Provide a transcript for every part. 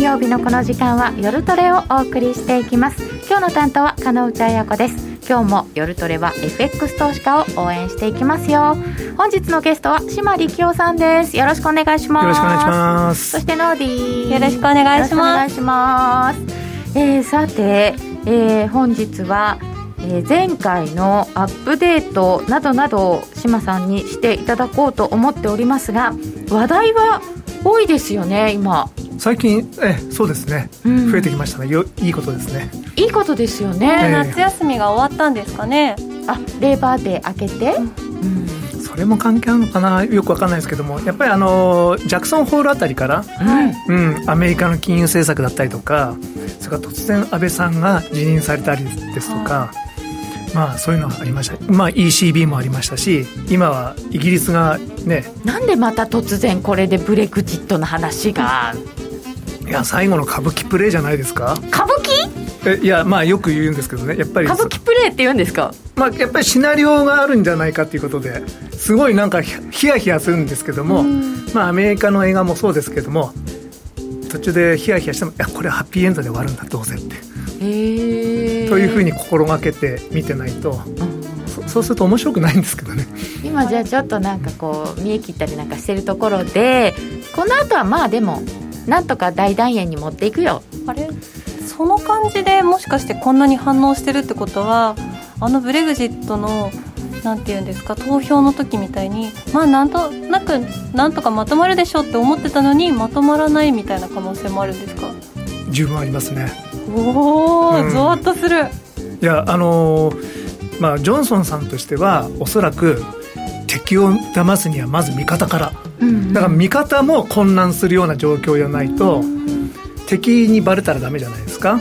金曜日のこの時間は夜トレをお送りしていきます。今日の担当は加納内彩子です。今日も夜トレは FX 投資家を応援していきますよ。本日のゲストは島力夫さんです。よろしくお願いします。よろしくお願いします。そしてノーディー。よろしくお願いします。お願いします。えー、さて、えー、本日はえー、前回のアップデートなどなどを志麻さんにしていただこうと思っておりますが話題は多いですよね今最近えそうですね、うん、増えてきましたね。よいいことですね。いいことですよね、えー、夏休みが終わったんですかね。あレーバーデー明けて、うん。うん、それも関係あるのかな？よくわかんないですけども。やっぱりあのジャクソンホールあたりから、うん、うん、アメリカの金融政策だったりとかそれから突然安倍さんが辞任されたりですとか、まあそういうのはありました、まあ、ECB もありましたし今はイギリスがね。なんでまた突然これでブレグジットの話がいや最後の歌舞伎プレイじゃないですか？歌舞伎？えいやまあよく言うんですけどね。やっぱり歌舞伎プレイって言うんですか？まあやっぱりシナリオがあるんじゃないかっていうことですごいなんかヒヤヒヤするんですけどもまあアメリカの映画もそうですけども途中でヒヤヒヤしてもいやこれはハッピーエンドで終わるんだどうせって。というふうに心がけて見てないと、うん、そうすると面白くないんですけどね。今じゃあちょっとなんかこう見え切ったりなんかしてるところでこの後はまあでもなんとか大団円に持っていくよ。あれ？その感じでもしかしてこんなに反応してるってことはあのブレグジットのなんていうんですか投票の時みたいにまあなんとなくなんとかまとまるでしょって思ってたのにまとまらないみたいな可能性もあるんですか？十分ありますね。おお、うん、ゾワッとする。いやあのー、まあジョンソンさんとしてはおそらく敵を騙すにはまず味方から、うん。うん、だから味方も混乱するような状況じゃないと、うん、敵にバレたらダメじゃないですか。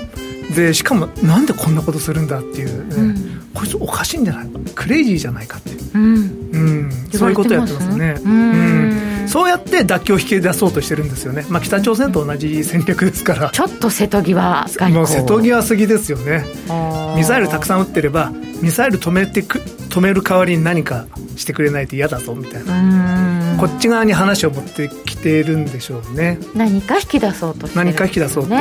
でしかもなんでこんなことするんだっていう、ね、うん、こいつおかしいんじゃない？クレイジーじゃないかって、う。ん、うん、そういうことやってますね。うん。そうやって妥協を引き出そうとしてるんですよね、まあ、北朝鮮と同じ戦略ですから。ちょっと瀬戸際もう瀬戸際すぎですよねミサイルたくさん撃ってればミサイル止めてく止める代わりに何かしてくれないと嫌だぞみたいな。こっち側に話を持ってきてるんでしょうね。何か引き出そうとしてる、ね、何か引き出そうと、うん、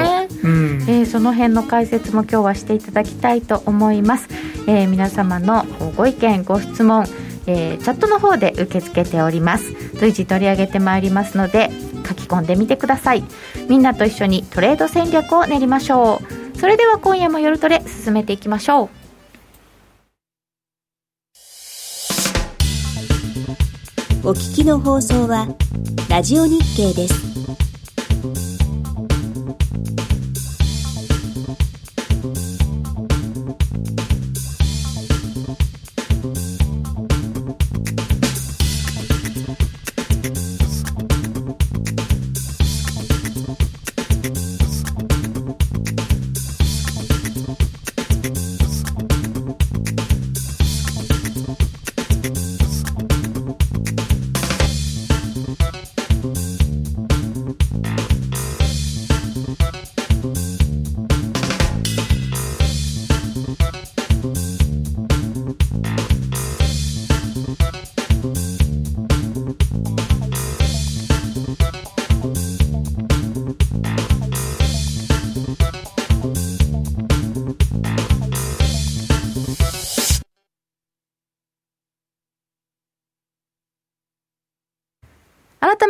えー、その辺の解説も今日はしていただきたいと思います、えー、皆様のご意見ご質問えー、チャットの方で受け付けております。随時取り上げてまいりますので書き込んでみてください。みんなと一緒にトレード戦略を練りましょう。それでは今夜も夜トレ進めていきましょうお聞きの放送はラジオ日経です。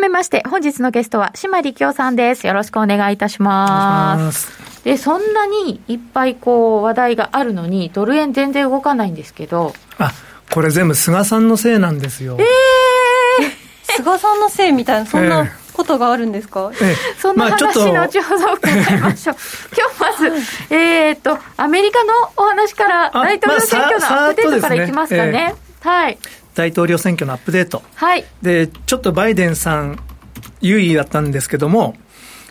めまして、本日のゲストは、島力夫さんです。よろしくお願いいたします。で、そんなにいっぱいこう、話題があるのに、ドル円全然動かないんですけど。あ、これ全部菅さんのせいなんですよ。ええー、菅さんのせいみたいな、そんな、ことがあるんですか、ええ、そんな話、後ほど伺いましょう。今日まず、えっと、アメリカのお話から、大統領選挙のアップデートからいきますかね。ねはい。大統領選挙のアップデート、はい、でちょっとバイデンさん、優位だったんですけども、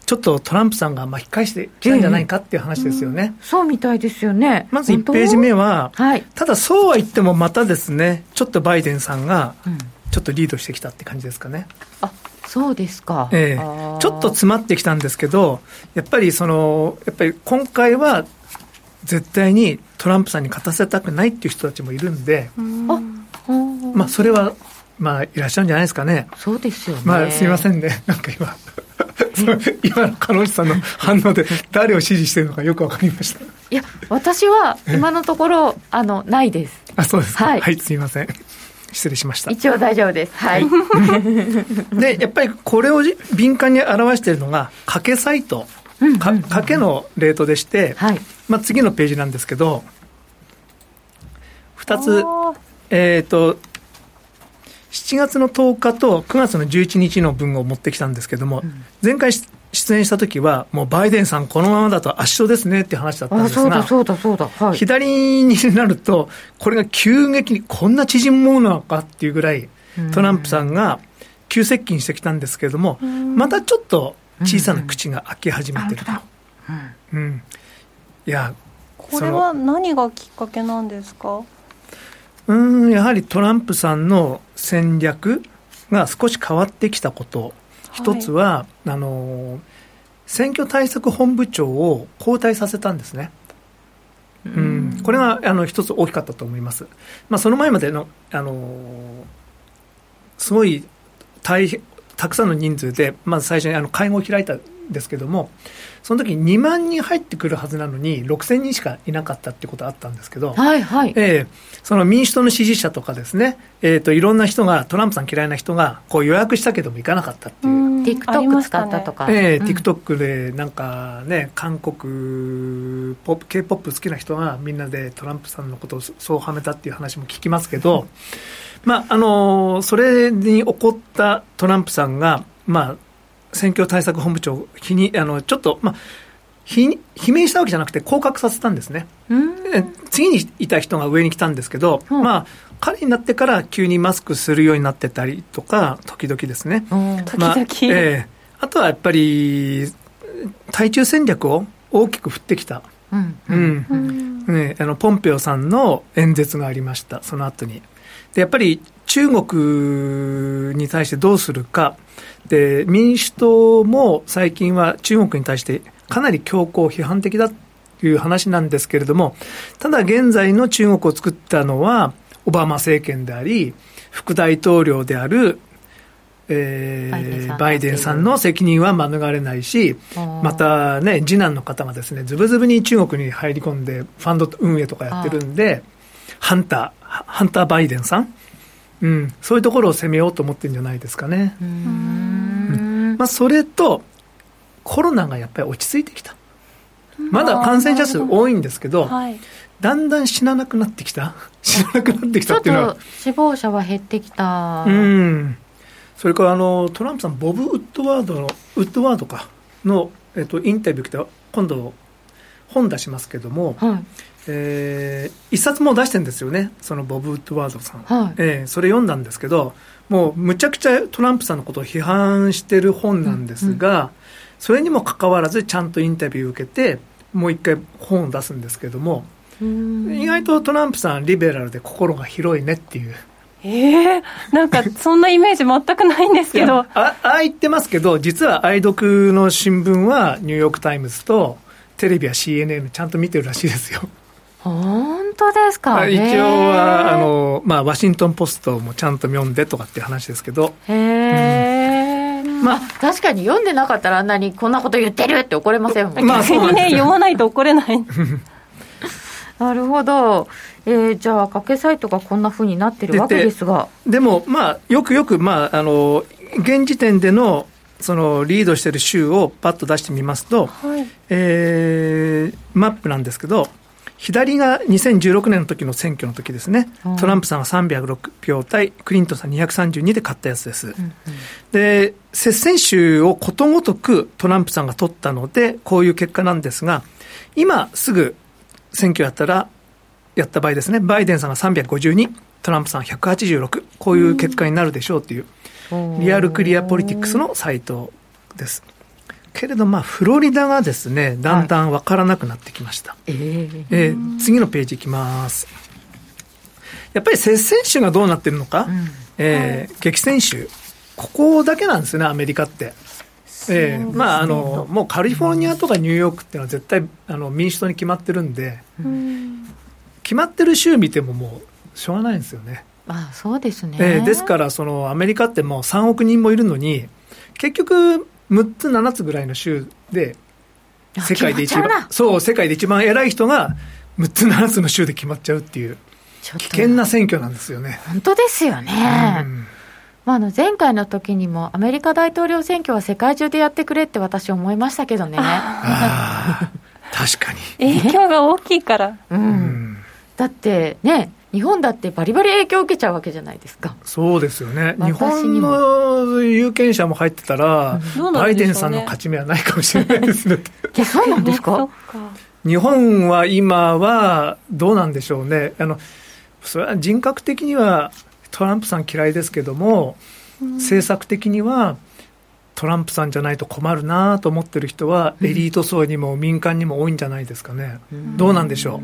ちょっとトランプさんが巻き返してきたんじゃないかっていう話ですよね。うん、そうみたいですよね。まず1ページ目は、はい、ただそうは言ってもまたですね、ちょっとバイデンさんが、ちょっとリードしてきたって感じですかね。あそうですか、ええ、ちょっと詰まってきたんですけど、やっぱりその、やっぱり今回は絶対にトランプさんに勝たせたくないっていう人たちもいるんで、あまあ、それは、まあ、いらっしゃるんじゃないですかね。そうですよね。まあ、すみませんね。なんか今、今の鹿内さんの反応で 誰を支持してるのかよく分かりました。いや私は今のところあのないです。あそうですか。ははいい、すいません。失礼しました。一応大丈夫です。はい。でやっぱりこれを敏感に表しているのが賭けサイト。か賭けのレートでして、はい。まあ、次のページなんですけど2つえっ、と7月の10日と9月の11日の分を持ってきたんですけども、前回し出演した時はもうバイデンさんこのままだと圧勝ですねって話だったんあですがそうだそうだそうだはい。左になるとこれが急激にこんな縮むものなのかっていうぐらいトランプさんが急接近してきたんですけれどもまたちょっと小さな口が開き始めて。ると、うん、いやこれは何がきっかけなんですか？うーんやはりトランプさんの戦略が少し変わってきたこと、一つはあの選挙対策本部長を交代させたんですね。うん、これがあの一つ大きかったと思います。まあ、その前までの、あのすごい大変たくさんの人数で、まず最初にあの会合を開いたんですけども、その時2万人入ってくるはずなのに、6000人しかいなかったってことあったんですけど、はいはい。ええその民主党の支持者とかですね、えー、といろんな人が、トランプさん嫌いな人がこう予約したけども行かなかったっていう。TikTok 使ったとか。ええうん。TikTok でなんかね、韓国ポップ、K-POP 好きな人がみんなでトランプさんのことをそうはめたっていう話も聞きますけど、まあ、あのそれに起こったトランプさんが、まあ、選挙対策本部長日に、あの、ちょっと、まあ、ひ罷免したわけじゃなくて降格させたんですね。で次にいた人が上に来たんですけど、うんまあ、彼になってから急にマスクするようになってたりとか、時々ですね。まあええあとはやっぱり、対中戦略を大きく振ってきた。うんうんうんね、あのポンペオさんの演説がありました、その後に。でやっぱり中国に対してどうするか、で民主党も最近は中国に対してかなり強硬、批判的だという話なんですけれども、ただ現在の中国を作ったのは、オバマ政権であり、副大統領である、えバイデンさんーバイデンさんの責任は免れないし、またね、次男の方がですね、ずぶずぶに中国に入り込んで、ファンド運営とかやってるんで、ハンター、ハンター・バイデンさん、うん、そういうところを攻めようと思ってるんじゃないですかね。うん。まあ、それと、コロナがやっぱり落ち着いてきた。まだ感染者数多いんですけど、はい。だんだん死ななくなってきた。死ななくなってきたっていうのは。と。死亡者は減ってきた。うん、それからあのトランプさん、ボブ・ウッドワードの、ウッドワードかの、えっと、インタビュー来て、今度、本出しますけども、はいえー一冊も出してるんですよね、そのボブ・ウッドワードさん。はいえーそれ読んだんですけど、もうむちゃくちゃトランプさんのことを批判してる本なんですが、それにもかかわらず、ちゃんとインタビューを受けて、もう一回本を出すんですけども、意外とトランプさん、リベラルで心が広いねっていう。ええなんかそんなイメージ全くないんですけどあああ言ってますけど、実は愛読の新聞はニューヨーク・タイムズと、テレビは CNN ちゃんと見てるらしいですよ。本当ですか？一応は、あの、まあ、ワシントン・ポストもちゃんと読んでとかっていう話ですけど、へえ、まあ確かに読んでなかったらあんなにこんなこと言ってるって怒れませんもんね、まあそうなん逆にね読まないと怒れない。なるほど、えーじゃあ賭けサイトがこんなふうになってるわけですが。でも、まあ、よくよく、まあ、あの、現時点での、その、リードしてる州をパッと出してみますと、はい。えーマップなんですけど、左が2016年の時の選挙の時ですねうん、トランプさんが306票対クリントンさん232で勝ったやつです。で、接戦州をことごとくトランプさんが取ったので、こういう結果なんですが、今すぐ選挙やったら、やった場合ですね、バイデンさんが352、トランプさん186、こういう結果になるでしょうという、リアルクリアポリティクスのサイトです。けれど、まあ、フロリダがですね、だんだん分からなくなってきました。えー。えー次のページいきます。やっぱり接戦州がどうなってるのか、ん。えー激戦州、ここだけなんですよね、アメリカって。えーまあ、あのもうカリフォルニアとかニューヨークっていうのは絶対あの民主党に決まってるんで、決まってる州見てももうしょうがないんですよね。あそうですね、えーですからそのアメリカってもう3億人もいるのに結局6つ7つぐらいの州で世界で一番そう世界で一番偉い人が6つ7つの州で決まっちゃうっていう危険な選挙なんですよね。本当ですよね、うん。まあ、あの前回の時にもアメリカ大統領選挙は世界中でやってくれって私思いましたけどね。確かに。影響が大きいから、うん、うん、だってね日本だってバリバリ影響を受けちゃうわけじゃないですか。そうですよね。日本の有権者も入ってたら、うん。ね、バイデンさんの勝ち目はないかもしれないですね。いやそうなんですか？日本は今はどうなんでしょうね。あのそれは人格的にはトランプさん嫌いですけども、うん、政策的にはトランプさんじゃないと困るなと思ってる人は、エリート層にも民間にも多いんじゃないですかね、うん、どうなんでしょう？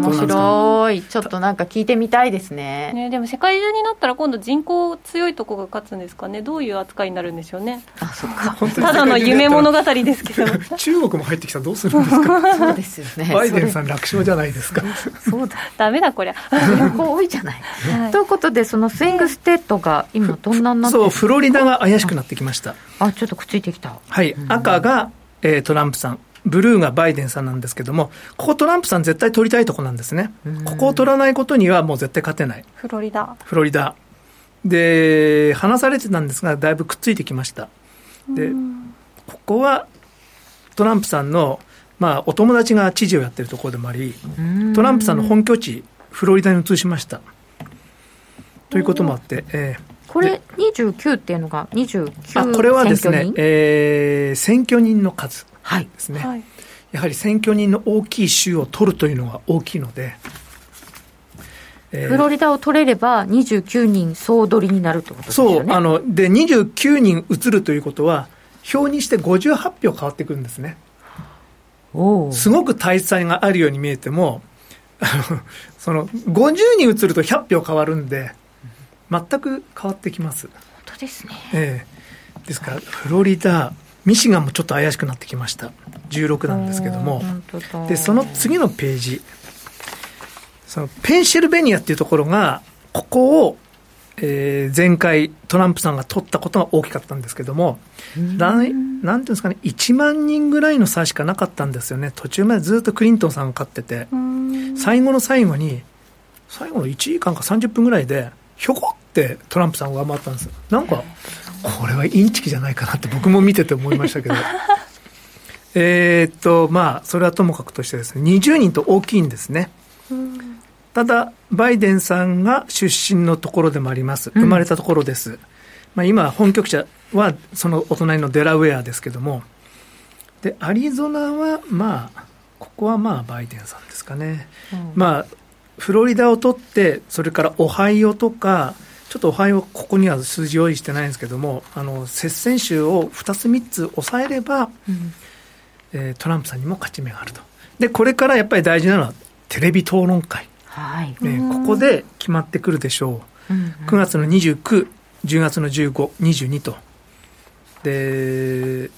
面白い。ちょっとなんか聞いてみたいですね。ねでも世界中になったら今度人口強いとこが勝つんですかね？どういう扱いになるんでしょうね。あそっか。ただの夢物語ですけど。中国も入ってきたらどうするんですか？そうですよね。バイデンさん楽勝じゃないですか。そうだ。ダメだこりゃ。人口多いじゃない、はい、ということでそのスイングステートが今どんなになってそうフロリダが怪しくなってきました。あちょっとくっついてきた。はい、赤が、えー、トランプさんブルーがバイデンさんなんですけども、ここトランプさん絶対取りたいとこなんですね。ここを取らないことにはもう絶対勝てない。フロリダ。フロリダ。で、話されてたんですが、だいぶくっついてきました。で、ここはトランプさんの、まあ、お友達が知事をやってるところでもあり、トランプさんの本拠地、フロリダに移しました。ということもあって、えー、これ29っていうのが29あこれはですね、えー、選挙人の数ですね、はい、やはり選挙人の大きい州を取るというのが大きいので、えー、フロリダを取れれば29人総取りになるということですよね。そうあので29人移るということは票にして58票変わってくるんですね。すごく大差があるように見えても その50人移ると100票変わるんで全く変わってきます。本当ですね、えー、ですからフロリダミシガンもちょっと怪しくなってきました。16なんですけども。でその次のページ。そのペンシルベニアっていうところがここを、えー、前回トランプさんが取ったことが大きかったんですけどもなんていうんですかね1万人ぐらいの差しかなかったんですよね。途中までずっとクリントンさんが勝ってて。最後の最後に最後の1時間か30分ぐらいでひょこってトランプさんを上回ったんです。なんかこれはインチキじゃないかなって僕も見てて思いましたけど。えっとまあそれはともかくとしてですね20人と大きいんですね、ただバイデンさんが出身のところでもあります。生まれたところです、うん、まあ、今本局者はそのお隣のデラウェアですけども。でアリゾナはまあここはまあバイデンさんですかね、うん、まあフロリダを取ってそれからオハイオとかちょっとおはよう、ここには数字用意してないんですけども、あの接戦州を2つ、3つ抑えれば、うん、えー、トランプさんにも勝ち目があると。で、これからやっぱり大事なのは、テレビ討論会、はい。えー、ここで決まってくるでしょう、うんうん、9月の29、10月の15、22と。で、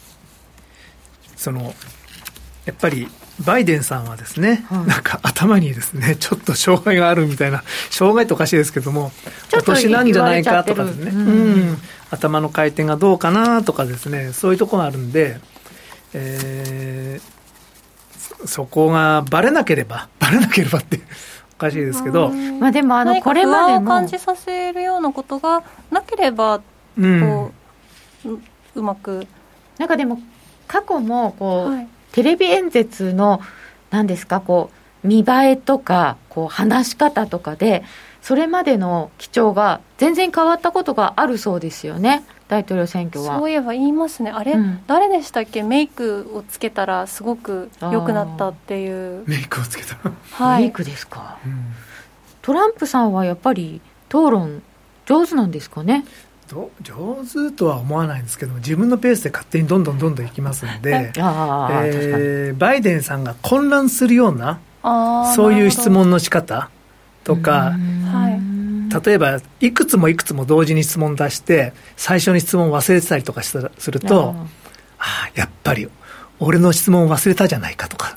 その、やっぱりバイデンさんはですね、はい、なんか頭にですね、ちょっと障害があるみたいな、障害っておかしいですけども、お年なんじゃないかとかですね、うん、うん、頭の回転がどうかなとかですね、そういうところがあるんで、えー、そこがばれなければ、ばれなければっておかしいですけど、まあでもあのこれまで感じさせるようなことがなければ、こう、うん、うまく。なんかでも過去もこう、はいテレビ演説の何ですかこう見栄えとかこう話し方とかでそれまでの基調が全然変わったことがあるそうですよね。大統領選挙は。そういえば言いますね。あれ、うん、誰でしたっけ？メイクをつけたらすごく良くなったっていう。メイクをつけた。はい、メイクですか、うん、トランプさんはやっぱり討論上手なんですかね？上手とは思わないんですけど自分のペースで勝手にどんどんどんどんいきますんで、えー、バイデンさんが混乱するようなそういう質問の仕方とか、例えばい。くつもいくつも同時に質問出して最初に質問忘れてたりとかするとああやっぱり俺の質問忘れたじゃないかとか。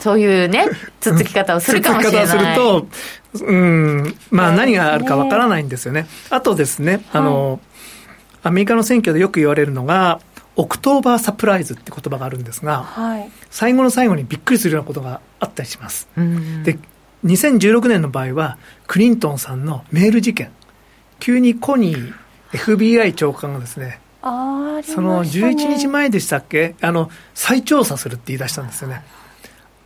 そういうね、つつき方をするかもしれない。つつき方をすると、うん、まあ何があるかわからないんですよね。あとですね、あの、はいアメリカの選挙でよく言われるのが、オクトーバーサプライズって言葉があるんですが、はい、最後の最後にびっくりするようなことがあったりします。で、2016年の場合は、クリントンさんのメール事件、急にコニー FBI 長官がですね、あその11日前でしたっけ？あの、再調査するって言い出したんですよね。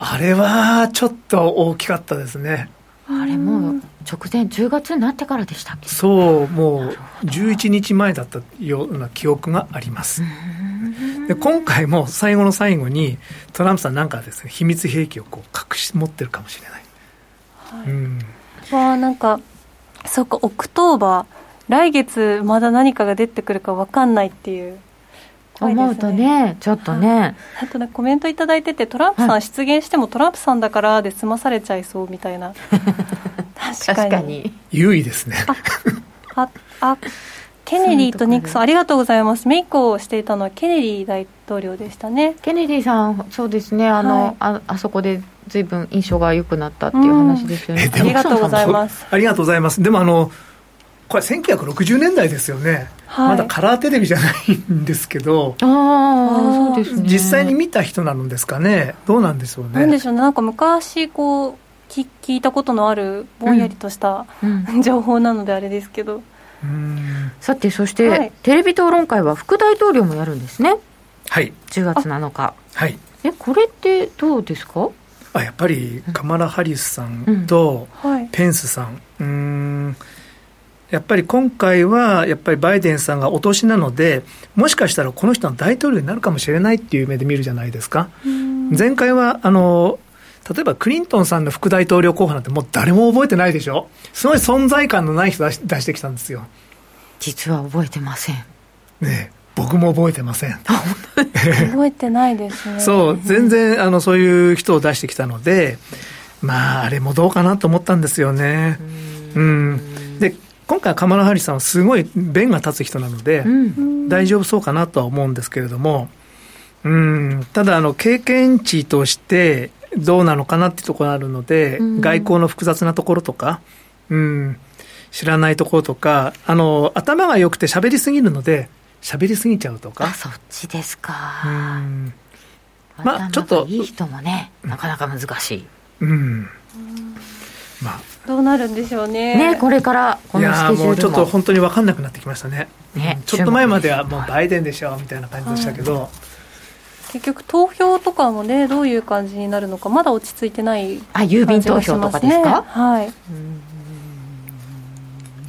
あれはちょっと大きかったですね。あれもう直前10月になってからでしたっけ？そうもう11日前だったような記憶があります。で今回も最後の最後にトランプさんなんかですね秘密兵器をこう隠し持ってるかもしれない、はい、うん、わあなんかそっか October。来月まだ何かが出てくるか分かんないっていう。ね、思うとね、ちょっとね。あとね、コメントいただいてて、トランプさん失言してもトランプさんだからで済まされちゃいそうみたいな。確かに。優位ですね。あ、あ、ケネディとニクソン、ありがとうございます。メイクをしていたのはケネディ大統領でしたね。ケネディさん、そうですね、あの、はい、ああそこでずいぶん印象が良くなったっていう話ですよね。ありがとうございます。ありがとうございます。でもあの、これ1960年代ですよね、はい、まだカラーテレビじゃないんですけど。ああそうですね。実際に見た人なんですかね。どうなんでしょうね。なんでしょうね。なんか昔こう聞聞いたことのあるぼんやりとした、うん。うん、情報なのであれですけど。さてそして、はい、テレビ討論会は副大統領もやるんですね。はい。10月7日。はい。えこれってどうですか？あやっぱりカマラ・ハリスさんとペンスさん、うん、うんやっぱり今回は、やっぱりバイデンさんがお年なので、もしかしたらこの人の大統領になるかもしれないっていう目で見るじゃないですか。前回は、あの、例えばクリントンさんの副大統領候補なんてもう誰も覚えてないでしょすごい存在感のない人出し出してきたんですよ。実は覚えてません。ね僕も覚えてません。覚えてないですね。そう、全然、あの、そういう人を出してきたので、まあ、あれもどうかなと思ったんですよね。うん。で、今回カマラ・ハリスさんはすごい弁が立つ人なので、うん、大丈夫そうかなとは思うんですけれども、うん、ただあの、経験値としてどうなのかなっていうところがあるので、うん、外交の複雑なところとか、うん、知らないところとか、あの、頭が良くて喋りすぎるので、喋りすぎちゃうとか。あ、そっちですか。うん。まあ、ちょっと。いい人もね、なかなか難しい。うん。まあ、どうなるんでしょうね。ね、これからこのスケジュールも。もうちょっと本当に分かんなくなってきましたね。ね、ちょっと前まではもうバイデンでしょみたいな感じでしたけど。はい、結局投票とかもねどういう感じになるのかまだ落ち着いてない、ね、あ郵便投票とかですか？はい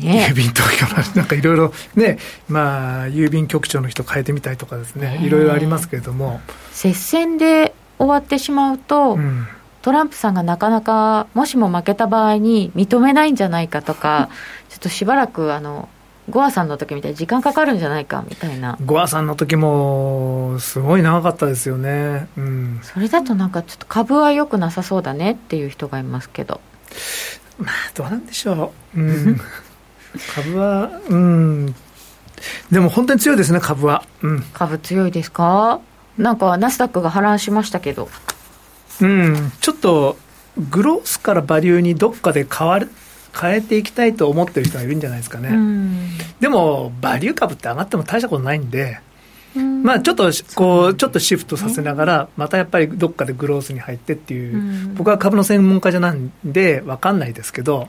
ね、郵便投票なんかいろいろね、まあ、郵便局長の人変えてみたいとかですね、いろいろありますけれども。接戦で終わってしまうと、うんトランプさんがなかなか、もしも負けた場合に認めないんじゃないかとか、ちょっとしばらく、あの、ゴアさんの時みたいに時間かかるんじゃないかみたいな。ゴアさんの時も、すごい長かったですよね。うん。それだとなんかちょっと株は良くなさそうだねっていう人がいますけど。まあ、どうなんでしょう。うん。株は、うん。でも本当に強いですね、株は。うん。株強いですか？なんかナスダックが波乱しましたけど。うん、ちょっとグロースからバリューにどっかで変わる変えていきたいと思ってる人がいるんじゃないですかね、でもバリュー株って上がっても大したことないんで、まあちょっとこうちょっとシフトさせながらまたやっぱりどっかでグロースに入ってっていう、僕は株の専門家じゃないんで分かんないですけど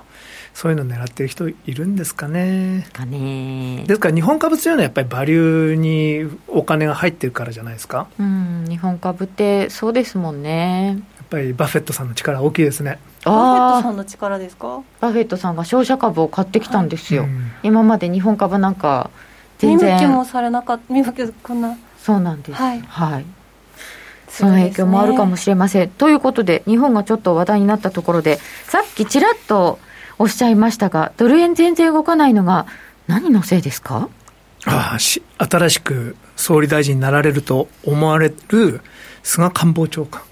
そういうの狙ってる人いるんですかね。かねですから日本株強いのはやっぱりバリューにお金が入ってるからじゃないですか。うん、日本株ってそうですもんね。やっぱりバフェットさんの力大きいですね。バフェットさんの力ですか？バフェットさんが商社株を買ってきたんですよ。はいうん、今まで日本株なんか全然。見向きもされなかった、見向きこんな。そうなんです。はい。はい、その影響もあるかもしれません。ね、ということで、日本がちょっと話題になったところで、さっきちらっとおっしゃいましたが、ドル円全然動かないのが、何のせいですか？ああし新しく総理大臣になられると思われる菅官房長官。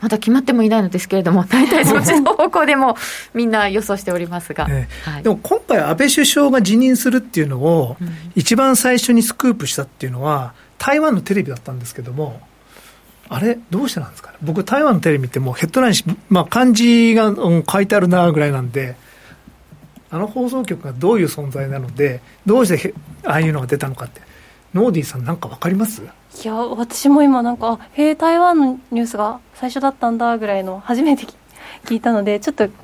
まだ決まってもいないのですけれども、大体そっちの方向でもみんな予想しておりますが、はい、でも今回、安倍首相が辞任するっていうのを、一番最初にスクープしたっていうのは、台湾のテレビだったんですけども、あれ、どうしてなんですかね、僕、台湾のテレビってもヘッドラインし、まあ、漢字が、うん、書いてあるなぐらいなんで、あの放送局がどういう存在なのでどうしてああいうのが出たのかって。ノーディーさんなんか分かります？いや私も今なんかへえ台湾のニュースが最初だったんだぐらいの初めて聞いたのでちょっと帰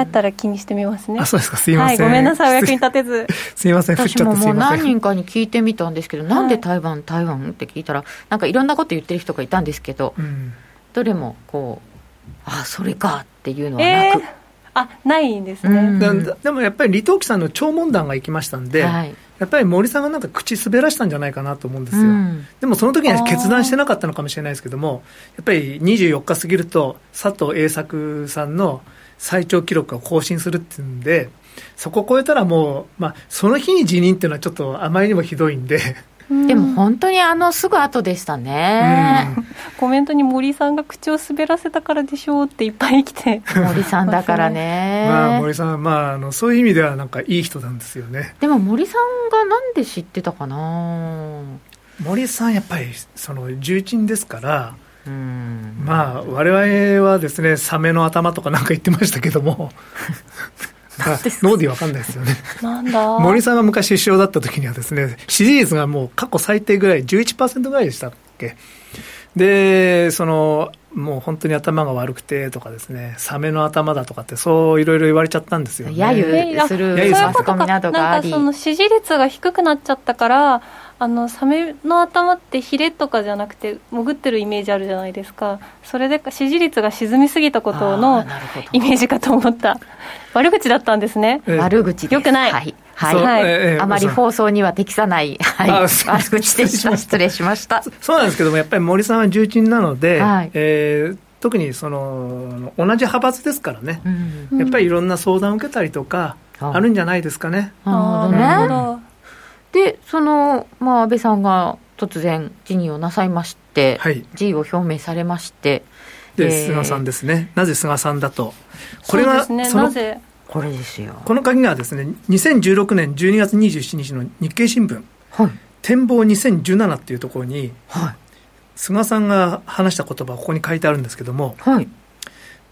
ったら気にしてみますね。あそうですか。すいません、はい、ごめんなさい。お役に立てず。すいません。私ももう何人かに聞いてみたんですけど、なんで台湾台湾って聞いたらなんかいろんなこと言ってる人がいたんですけど、うん、どれもこうあそれかっていうのはなく、えー、あないんですね、うん、でもやっぱり李登輝さんの聴聞団が行きましたんで、はい、やっぱり森さんがなんか口滑らしたんじゃないかなと思うんですよ、うん、でもその時には決断してなかったのかもしれないですけども、やっぱり24日過ぎると、佐藤栄作さんの最長記録を更新するっていうんで、そこを超えたらもう、まあ、その日に辞任っていうのはちょっとあまりにもひどいんで。でも本当にあのすぐ後でしたね、うん、コメントに森さんが口を滑らせたからでしょうっていっぱい来て。森さんだからね。まあ森さんまああのそういう意味ではなんかいい人なんですよね。でも森さんがなんで知ってたかな？森さんやっぱりその重鎮ですからうん。まあ我々はですねサメの頭とかなんか言ってましたけども ノーディーわかんないですよね。なんだ森さんが昔首相だった時にはですね、支持率がもう過去最低ぐらい、11%ぐらいでしたっけ？で、その、もう本当に頭が悪くてとかですね、サメの頭だとかって、そういろいろ言われちゃったんですよ、ね。揶揄するマスコミなどがあり。なんかその支持率が低くなっちゃったから、あのサメの頭ってヒレとかじゃなくて潜ってるイメージあるじゃないですか。それで支持率が沈みすぎたことのイメージかと思った。悪口だったんですね、悪口よくない、はい。はい、はいえー、あまり放送には適さない、はい、悪口でした。失礼しました。そうなんですけどもやっぱり森さんは重鎮なので、はい。えー、特にその同じ派閥ですからね、うん、やっぱりいろんな相談を受けたりとかあるんじゃないですかね。なるほどね、でその、まあ、安倍さんが突然辞任をなさいまして、はい、辞意を表明されましてで、えー、菅さんですね。なぜ菅さんだと。これがそ、ね、なぜこれですよ。この鍵がですね2016年12月27日の日経新聞、はい、展望2017っていうところに、はい、菅さんが話した言葉ここに書いてあるんですけども、はい、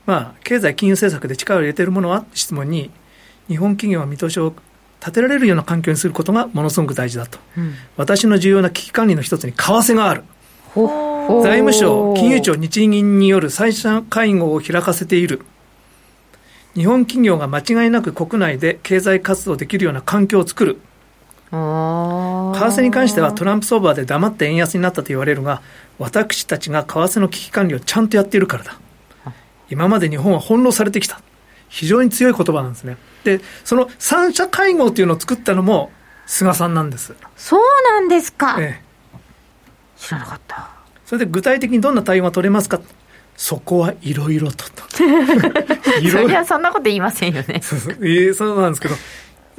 まあ、経済金融政策で力を入れているものは質問に日本企業は見通しを立てられるような環境にすることがものすごく大事だと、うん、私の重要な危機管理の一つに為替がある。財務省金融庁日銀による再者会合を開かせている。日本企業が間違いなく国内で経済活動できるような環境を作る。為替に関してはトランプ相場で黙って円安になったと言われるが私たちが為替の危機管理をちゃんとやっているからだ。今まで日本は翻弄されてきた非常に強い言葉なんですね。で、その三者会合っていうのを作ったのも菅さんなんです。そうなんですか。ええ、知らなかった。それで具体的にどんな対応が取れますか？そこはいろいろと。いろいろ。そんなこと言いませんよね。そうそう,、えー、そうなんですけど、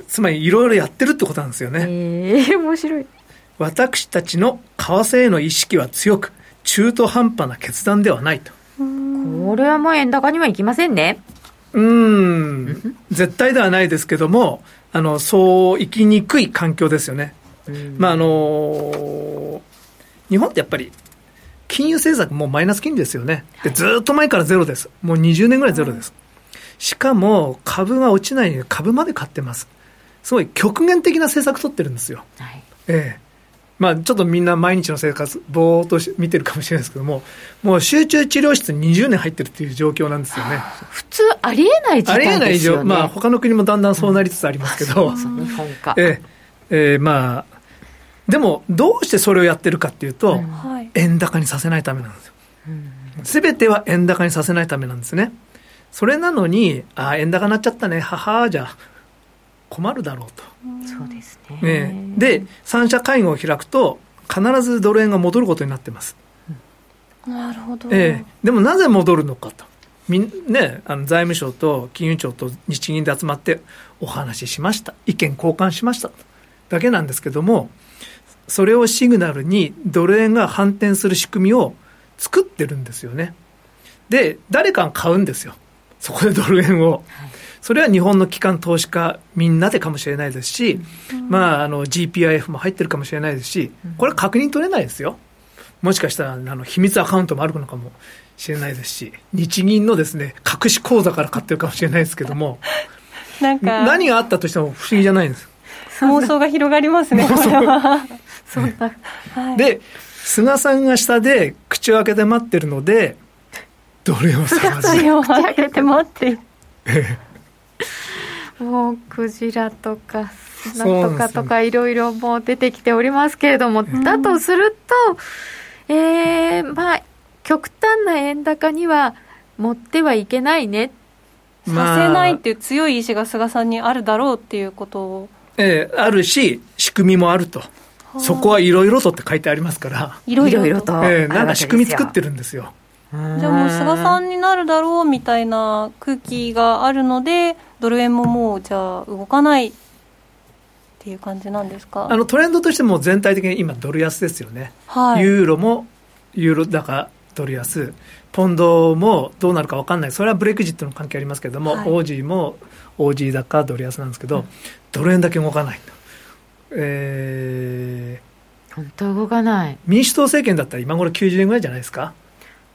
つまりいろいろやってるってことなんですよね。ええー、面白い。私たちの為替への意識は強く、中途半端な決断ではないと。これはもう円高にはいきませんね。うん、絶対ではないですけども、あの、そう生きにくい環境ですよね。まあ、あの、日本ってやっぱり、金融政策もマイナス金利ですよね。で、ずっと前からゼロです。もう20年ぐらいゼロです。しかも、株が落ちないように株まで買ってます。すごい極限的な政策取ってるんですよ。はい、ええ。まあ、ちょっとみんな毎日の生活、ぼーっと見てるかもしれないですけども、もう集中治療室に20年入ってるっていう状況なんですよね。普通ありえない事態ですよね。ありえない以上、まあ、他の国もだんだんそうなりつつありますけど、うん、日本か。えええー、まあ、でも、どうしてそれをやってるかっていうと、うん、円高にさせないためなんですよ。す、べ、ては円高にさせないためなんですね。それなのに、ああ、円高になっちゃったね、ははじゃ困るだろうと。そうですね。ねで、三者会合を開くと、必ずドル円が戻ることになってます。なるほど。えー、でもなぜ戻るのかと。みね、あの財務省と金融庁と日銀で集まってお話ししました。意見交換しました。だけなんですけども、それをシグナルにドル円が反転する仕組みを作ってるんですよね。で、誰かが買うんですよ。そこでドル円を。はいそれは日本の機関投資家みんなでかもしれないですし、うん、まあ、あの GPIF も入ってるかもしれないですし、これは確認取れないですよ。もしかしたらあの秘密アカウントもあるのかもしれないですし、日銀のですね、隠し口座から買ってるかもしれないですけども、なんか。何があったとしても不思議じゃないんです。妄想が広がりますねこれは。そはい。で菅さんが下で口を開けて待ってるのでどれを探す？それを口開けて待って。いるもうクジラとかなんとかとかいろいろもう出てきておりますけれども、だとすると、えー、まあ極端な円高には持ってはいけないね。させないっていう強い意志が菅さんにあるだろうっていうことを。ええあるし仕組みもあると。そこはいろいろとって書いてありますから、いろいろとええなんか仕組み作ってるるんですよ。じゃあもう菅さんになるだろうみたいな空気があるのでドル円ももうじゃあ動かないっていう感じなんですか？あのトレンドとしても全体的に今ドル安ですよね、はい。ユーロもユーロ高ドル安ポンドもどうなるか分かんない。それはブレクジットの関係ありますけれども、はい。オージーもオージー高ドル安なんですけど、ドル円だけ動かないと、えー本当動かない。民主党政権だったら今頃90円ぐらいじゃないですか？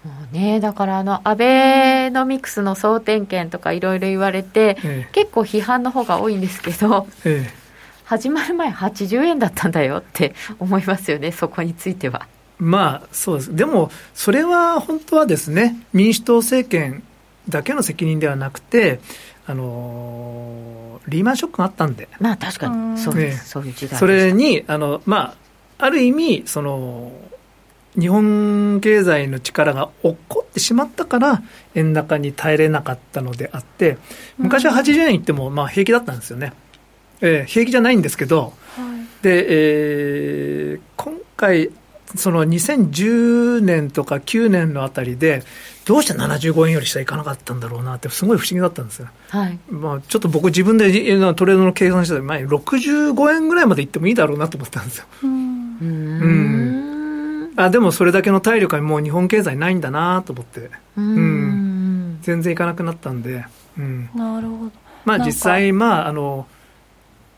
もうねだからあのアベノミクスの総点検とかいろいろ言われて、ええ。結構批判の方が多いんですけどええ。始まる前80円だったんだよって思いますよねそこについては。まあそうです。でもそれは本当はですね民主党政権だけの責任ではなくてあのリーマンショックがあったんで。まあ確かうんに。そうです、ねそういう時代それにあの、まあ、ある意味その日本経済の力が落っこってしまったから円高に耐えれなかったのであって昔は80円いってもまあ平気だったんですよね、えー平気じゃないんですけどはい。で、えー今回その2010年とか9年のあたりでどうして75円より下いかなかったんだろうなってすごい不思議だったんですよ。はい。まあ、ちょっと僕自分でえートレードの計算してた前に65円ぐらいまで行ってもいいだろうなと思ったんですよ。うん。うーんあ、でもそれだけの体力はもう日本経済ないんだなと思って、うーん。全然いかなくなったんで、うん。なるほど。まあ実際、まあ、あの、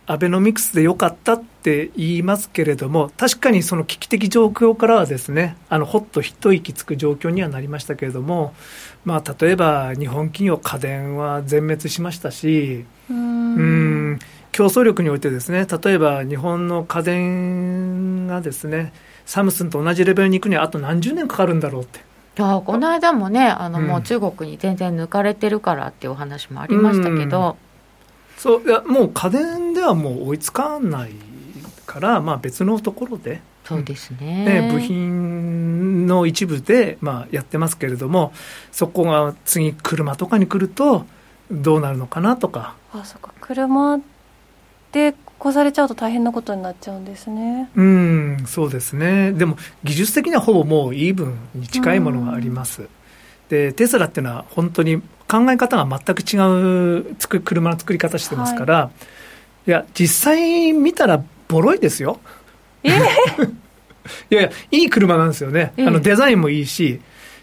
アベノミクスで良かったって言いますけれども、確かにその危機的状況からはですね、あの、ほっと一息つく状況にはなりましたけれども、まあ、例えば日本企業家電は全滅しましたし、ううんん。競争力においてですね例えば日本の家電がですねサムスンと同じレベルに行くにはあと何十年かかるんだろうって。いやこの間もねあの、うん。もう中国に全然抜かれてるからっていうお話もありましたけど、そういやもう家電ではもう追いつかないから、まあ、別のところで、そうですね。ね部品の一部で、まあ、やってますけれどもそこが次車とかに来るとどうなるのかなとか。あそっか。車で越されちゃうと大変なことになっちゃうんですねうん、そうですね。でも、技術的にはほぼもうイーブンに近いものがあります。で、テスラっていうのは本当に考え方が全く違うつく車の作り方してますから、い、や、実際見たらボロいですよ。え いやいや、いい車なんですよね。ええあの、デザインもいいし、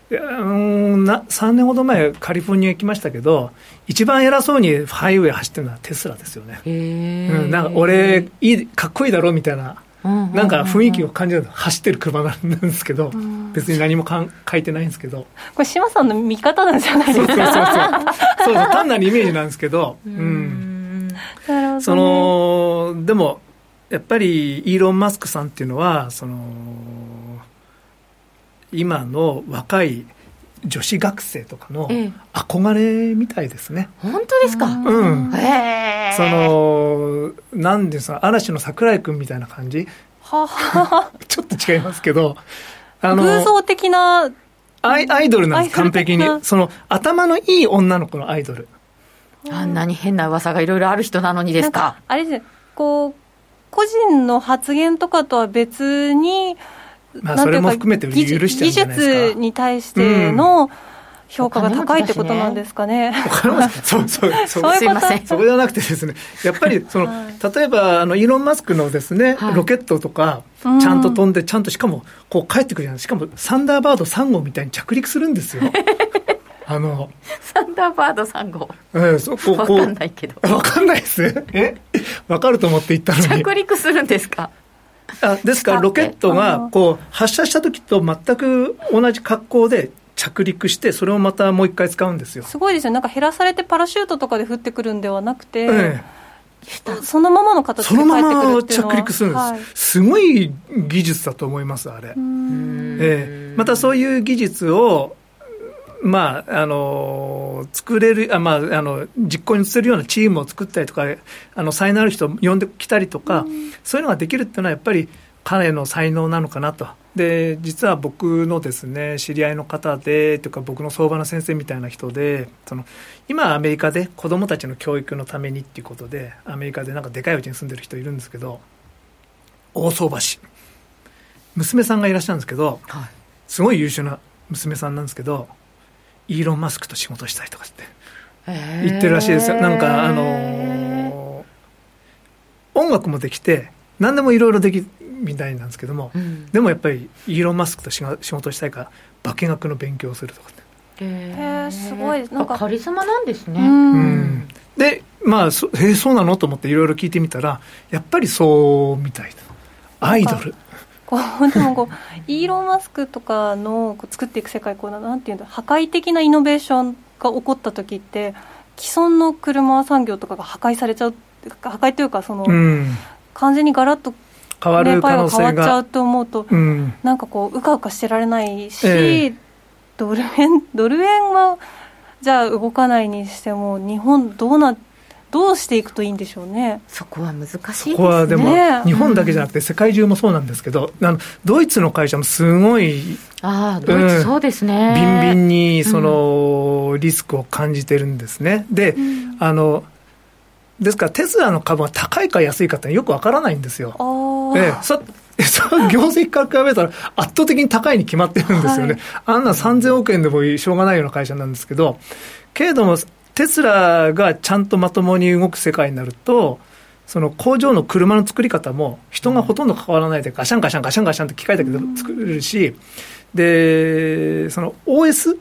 いやあのな3年ほど前カリフォルニア行きましたけど一番偉そうにハイウェイ走ってるのはテスラですよね、へうん、なんか俺いいかっこいいだろみたいなななんか雰囲気を感じるの走ってる車なんですけど、ん。別に何もかん書いてないんですけど、これ島さんの見方なんじゃないですそうそうそうかそう、そうそう単なるイメージなんですけど、う、うん。そのでも、やっぱりイーロン・マスクさんっていうのは、その今の若い女子学生とかのええ憧れみたいですね。本当ですか、うん。そのなんですか嵐の桜井君みたいな感じ？はは ちょっと違いますけどあの偶像的なアイアイドルなんです、完璧に。その、頭のいい女の子のアイドル。あんなに変な噂がいろいろある人なのにですか？あれですねこう個人の発言とかとは別に、まあ、なんていうかそれも含めて許しちゃうんじゃないですか。技術に対しての評価が高いってことなんですかね。そうそう、そう。そういうこと？すいません。そこじゃなくてですね、やっぱりその、はい。例えばあのイーロン・マスクのですね、はい。ロケットとか、ちうん。ゃんと飛んで、ちゃんとしかもこう帰ってくるじゃない。しかもサンダーバード3号みたいに着陸するんですよ。あの、サンダーバード3号。えーそこうわこう。かんないけど。わかんないです。え？わかると思って言ったのに。着陸するんですか？あですから、ロケットがこう発射した時と全く同じ格好で着陸して、それをまたもう一回使うんですよ。すごいですよ、なんか減らされてパラシュートとかで降ってくるんではなくて、ええ、そのままの形で帰ってくるっていうのは着陸するんです、はい、すごい技術だと思います、あれ。ええ、またそういう技術をまあ、あの作れるあ、まあ、あの実行に移せるようなチームを作ったりとかあの才能ある人を呼んできたりとか、うん、そういうのができるっていうのはやっぱり彼の才能なのかなと。で実は僕のですね知り合いの方でというか僕の相場の先生みたいな人でその今アメリカで子どもたちの教育のためにっていうことでアメリカでなんかでかいうちに住んでる人いるんですけど大相場師。娘さんがいらっしゃるんですけど、はい、すごい優秀な娘さんなんですけどイーロン・マスクと仕事したいとかって言ってるらしいですよ。なんかあのー、音楽もできて何でもいろいろできみたいなんですけども、うん、でもやっぱりイーロン・マスクと仕事したいから化学の勉強をするとかへえすごい。なんかカリスマなんですね、うん、でまあそえそうなのと思っていろいろ聞いてみたらやっぱりそうみたいな。アイドルこうでもこう イーロン・マスクとかの作っていく世界こうなんていうんだ破壊的なイノベーションが起こった時って既存の車産業とかが破壊されちゃう破壊というかその、うん、完全にガラッと変わる可能性が。変わっちゃうと思うと、うん、なんかこううかうかしてられないし、ええ、ドル円ドル円はじゃあ動かないにしても日本どうなってどうしていくといいんでしょうねそこは難しいですね。そこはでも、日本だけじゃなくて、世界中もそうなんですけど、あのドイツの会社もすごい、あドイツ、そうですね。ビンビンにその、リスクを感じてるんですね。で、あのですから、テスラの株が高いか安いかってよくわからないんですよ。ええ、そ 業績から比べたら圧倒的に高いに決まってるんですよね。はい、あんな3000億円でもしょうがないような会社なんですけど、けれども、テスラがちゃんとまともに動く世界になると、その工場の車の作り方も人がほとんど関わらないでガシャンガシャンガシャンガシャンって機械だけで作れるし、で、その OS、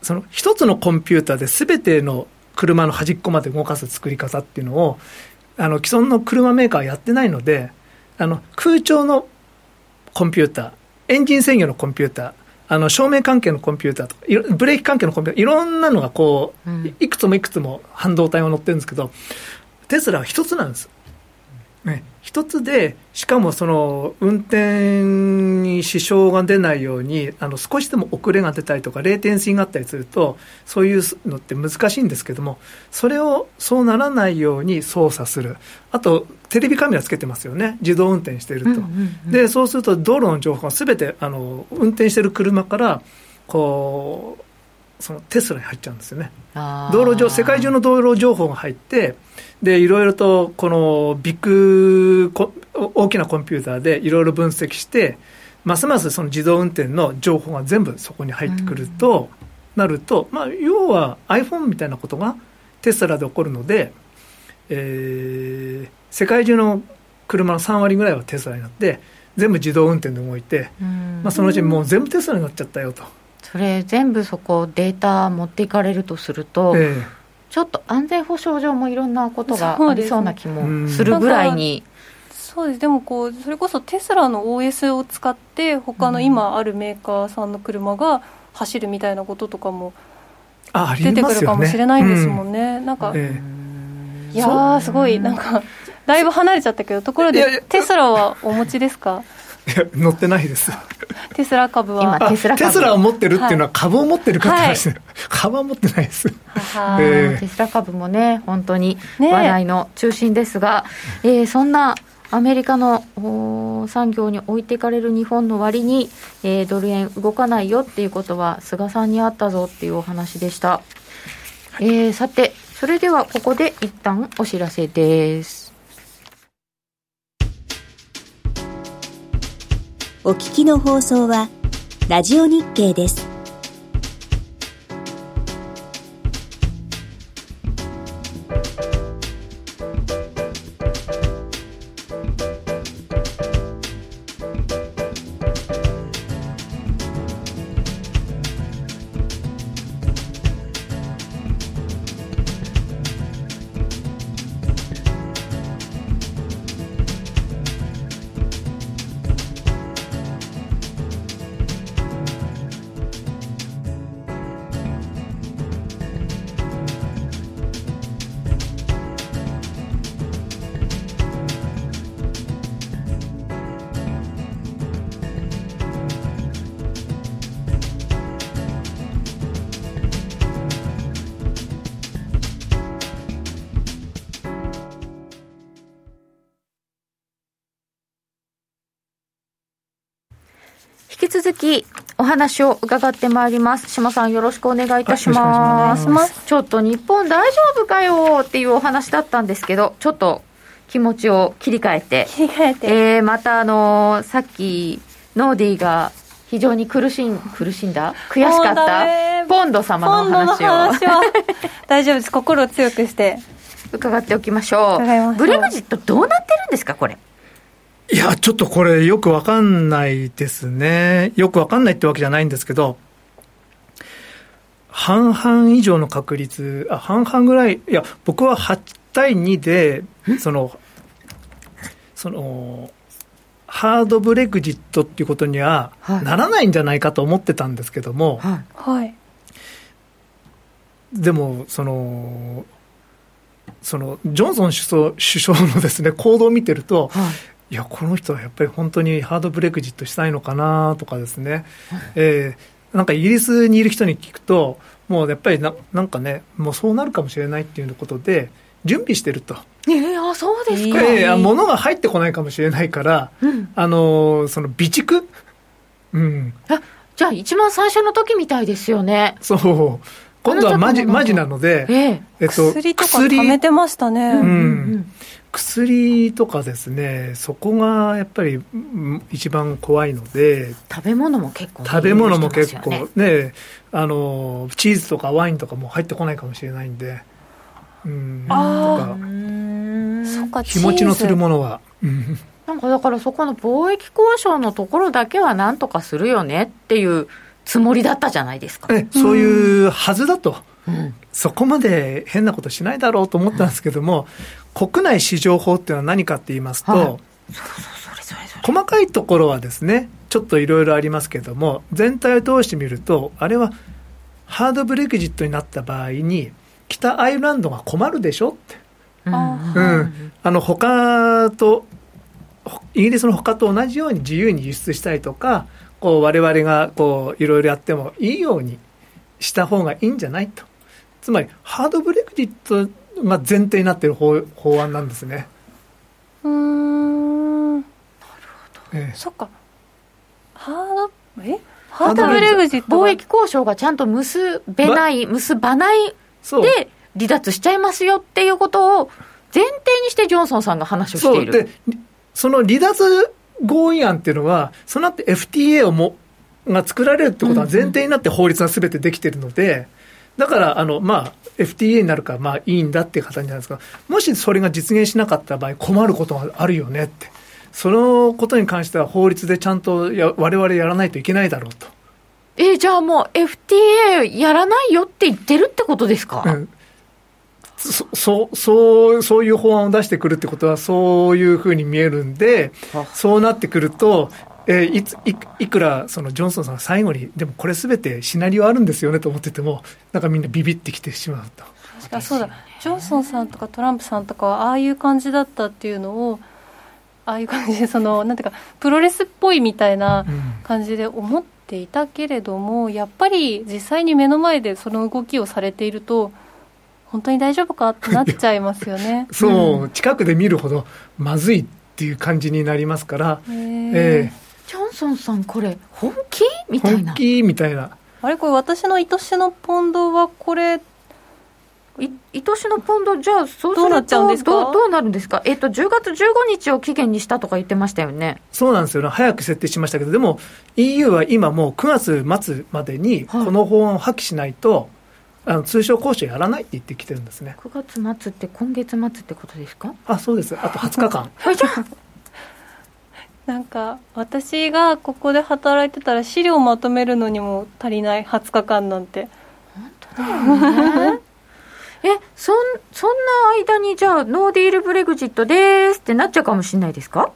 その一つのコンピューターで全ての車の端っこまで動かす作り方っていうのを、あの既存の車メーカーはやってないので、あの空調のコンピューター、エンジン制御のコンピューター、あの照明関係のコンピューターとか、ブレーキ関係のコンピューター、いろんなのがこう、いくつもいくつも半導体を乗ってるんですけど、テスラは一つなんです。ね、一つで、しかもその運転に支障が出ないように、あの少しでも遅れが出たりとか、レーテンシーがあったりすると、そういうのって難しいんですけども、それをそうならないように操作する、あと、テレビカメラつけてますよね、自動運転していると、うんうんうん、でそうすると道路の情報がすべてあの運転している車から、こう、そのテスラに入っちゃうんですよね。道路上世界中の道路情報が入ってでいろいろとこのビッグ大きなコンピューターでいろいろ分析してますますその自動運転の情報が全部そこに入ってくると、なると、まあ、要は iPhone みたいなことがテスラで起こるので、えー、世界中の車の3割ぐらいはテスラになって全部自動運転で動いて、まあ、そのうちもう全部テスラになっちゃったよと。それ全部そこデータ持っていかれるとすると、ええ、ちょっと安全保障上もいろんなことがありそうな気もするぐらいに。そうです。でもこうそれこそテスラの OS を使って他の今あるメーカーさんの車が走るみたいなこととかも出てくるかもしれないんですもんね。ん。なんか、ええ、いやすごい。なんかだいぶ離れちゃったけどところでテスラはお持ちですか？乗ってないです。テスラ株は。今テスラテスラを持ってるっていうのは株を持ってるかって話、はい、株は持ってないです。は、えー、テスラ株もね本当に話題の中心ですが、ねえー、そんなアメリカの産業に置いていかれる日本の割に、えー、ドル円動かないよっていうことは菅さんにあったぞっていうお話でした、はい、えー、さてそれではここで一旦お知らせですお聞きの放送は、ラジオ日経です。引き続きお話を伺ってまいります。島さんよろしくお願いいたします。ちょっと日本大丈夫かよっていうお話だったんですけどちょっと気持ちを切り替えて。切り替えて、えー、またあのー、さっきノーディーが非常に苦しん苦しんだ？悔しかった？ポンド様の話を。話は。大丈夫です。心を強くして。伺っておきましょう。ブレグジットどうなってるんですかこれ？いやちょっとこれよくわかんないですね。よくわかんないってわけじゃないんですけど半々以上の確率あ半々ぐらいいや僕は8対2でそのそのハードブレグジットっていうことにはならないんじゃないかと思ってたんですけども、はい、でもそのそのジョンソン首相首相のですね行動を見てると、はい、いやこの人はやっぱり本当にハードブレグジットしたいのかなとかですね、はい、えー、なんかイギリスにいる人に聞くともうやっぱりななんかねもうそうなるかもしれないっていうことで準備してると。えー、あそうですか、えー、物が入ってこないかもしれないから、うん、あのその備蓄、うん、あじゃあ一番最初の時みたいですよね。そう今度はマジマジなので、ええ。えっと、薬とか貯めてましたね、うん、うん、薬とかですねそこがやっぱり一番怖いので食べ物も結構、ね、食べ物も結構ねあのチーズとかワインとかも入ってこないかもしれないんでうん。あそっか日持ちのするものは。なんかだからそこの貿易交渉のところだけはなんとかするよねっていうつもりだったじゃないですか。そういうはずだと、うん、そこまで変なことしないだろうと思ったんですけども、うん、国内市場法っていうのは何かって言いますと、はい、細かいところはですね、ちょっといろいろありますけども、全体を通してみると、あれはハードブレグジットになった場合に、北アイルランドが困るでしょって。うん、あの他とイギリスの他と同じように自由に輸出したりとかこう我々がこういろいろやってもいいようにした方がいいんじゃないと。つまりハードブレグジットが前提になっている法法案なんですね。うん。なるほど、ええ、そっか。ハードえ？ハードブレグジット貿易交渉がちゃんと結べない結ばないで離脱しちゃいますよっていうことを前提にしてジョンソンさんが話をしている。でその離脱合意案っていうのは、その後 FTA をもが作られるってことは前提になって法律がすべてできてるので、だから、あの、まあ、FTA になるから、まあ、いいんだっていう形なんですが、もしそれが実現しなかった場合、困ることがあるよねって。そのことに関しては法律でちゃんとや我々やらないといけないだろうと。えじゃあもう FTA やらないよって言ってるってことですか、うん、そそうそうそういう法案を出してくるってことはそういうふうに見えるんでそうなってくるとえー、いついいくらそのジョンソンさんが最後にでもこれすべてシナリオあるんですよねと思っててもなんかみんなビビってきてしまうと。あそうだ。ジョンソンさんとかトランプさんとかはああいう感じだったっていうのをああいう感じでそのなんていうかプロレスっぽいみたいな感じで思っていたけれども、うん、やっぱり実際に目の前でその動きをされていると本当に大丈夫かってなっちゃいますよね。そう、うん、近くで見るほどまずいっていう感じになりますから、えー、えー、ジョンソンさんこれ本気みたいな。本気みたいな。あれこれ私の愛しのポンドはこれい愛しのポンド？じゃあそうするとどうどうなるんですか？えっ、ー、と10月15日を期限にしたとか言ってましたよね。そうなんですよね。早く設定しましたけどでも EU は今もう9月末までにこの法案を破棄しないと、はいあの通商交渉やらないって言ってきてるんですね。9月末って今月末ってことですか？あそうです。あと20日間。なんか私がここで働いてたら資料まとめるのにも足りない20日間なんて。本当だよね。えそんそんな間にじゃあノーディールブレグジットですってなっちゃうかもしれないですか？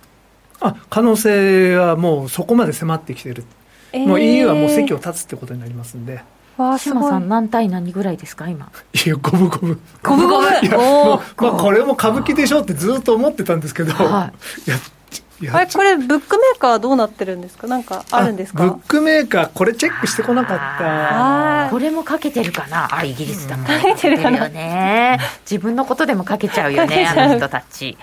あ可能性はもうそこまで迫ってきてる、えー、もう EU はもう席を立つってことになりますんでわあ、島さん何対何ぐらいですか今？いや五分五分。五分五分。いやもう、まあ、これも歌舞伎でしょってずっと思ってたんですけど、はい、いやあれこれブックメーカーはどうなってるんですか？なんかあるんですか？ブックメーカーこれチェックしてこなかった。これもかけてるかな？あイギリスだもんかけてるよね。自分のことでもかけちゃうよねあの人たち。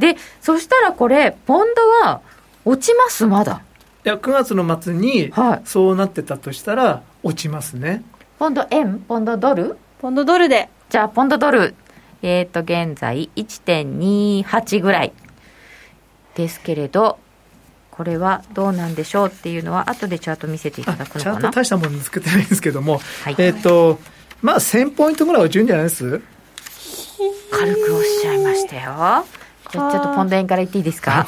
でそしたらこれポンドは落ちますまだ。いや9月の末にはい。そうなってたとしたら落ちますね、ポンド円？ポンドドル？ポンドドルで。じゃあポンドドル。えっ、と現在1.28ぐらい。ですけれどこれはどうなんでしょうっていうのは後でチャート見せていたあだくのかな？チャート大したもの見つけてないんですけども、はい。えっ、とまあ1000ポイントぐらい落ちるんじゃないです？軽くおっしゃいましたよじゃあちょっとポンド円から言っていいですか？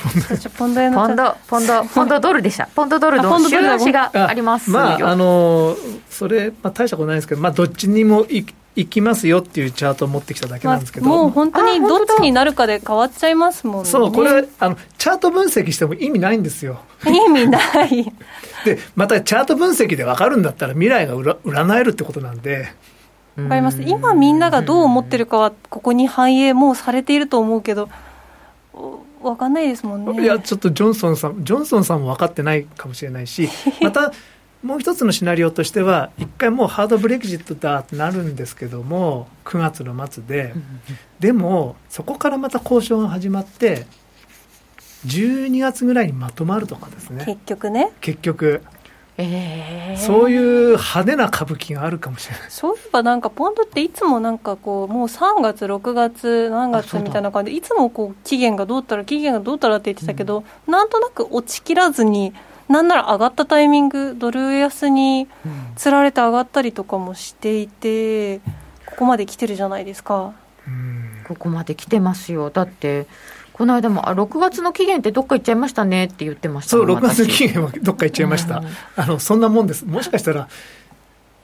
ポンド円のポンドポンドポンドドルでした。ポンドドル。のンドドルだ週足があります。よまああのそれ、まあ、大したことないですけど、まあ、どっちにもい行きますよっていうチャートを持ってきただけなんですけど、もう本当にどっちになるかで変わっちゃいますもんね。そうこれあのチャート分析しても意味ないんですよ。意味ない。でまたチャート分析で分かるんだったら未来が占占えるってことなんで。わかります。今みんながどう思ってるかはここに反映もうされていると思うけどおわかんないですもんね。いやちょっとジョンソンさんジョンソンさんも分かってないかもしれないし またもう一つのシナリオとしては一回もうハードブレグジットだってなるんですけども9月の末で。でもそこからまた交渉が始まって12月ぐらいにまとまるとかですね。結局ね。結局えー。そういう派手な歌舞伎があるかもしれない。そういえばなんかポンドっていつもなんかこうもう3月6月何月みたいな感じでいつもこう期限がどうたら期限がどうたらって言ってたけど、なんとなく落ちきらずになんなら上がったタイミングドル安につられて上がったりとかもしていてここまで来てるじゃないですか。うん。ここまで来てますよ。だってこの間もあ6月の期限ってどっか行っちゃいましたねって言ってました。そうもん6月の私期限はどっか行っちゃいました、うん。あのそんなもんです。もしかしたら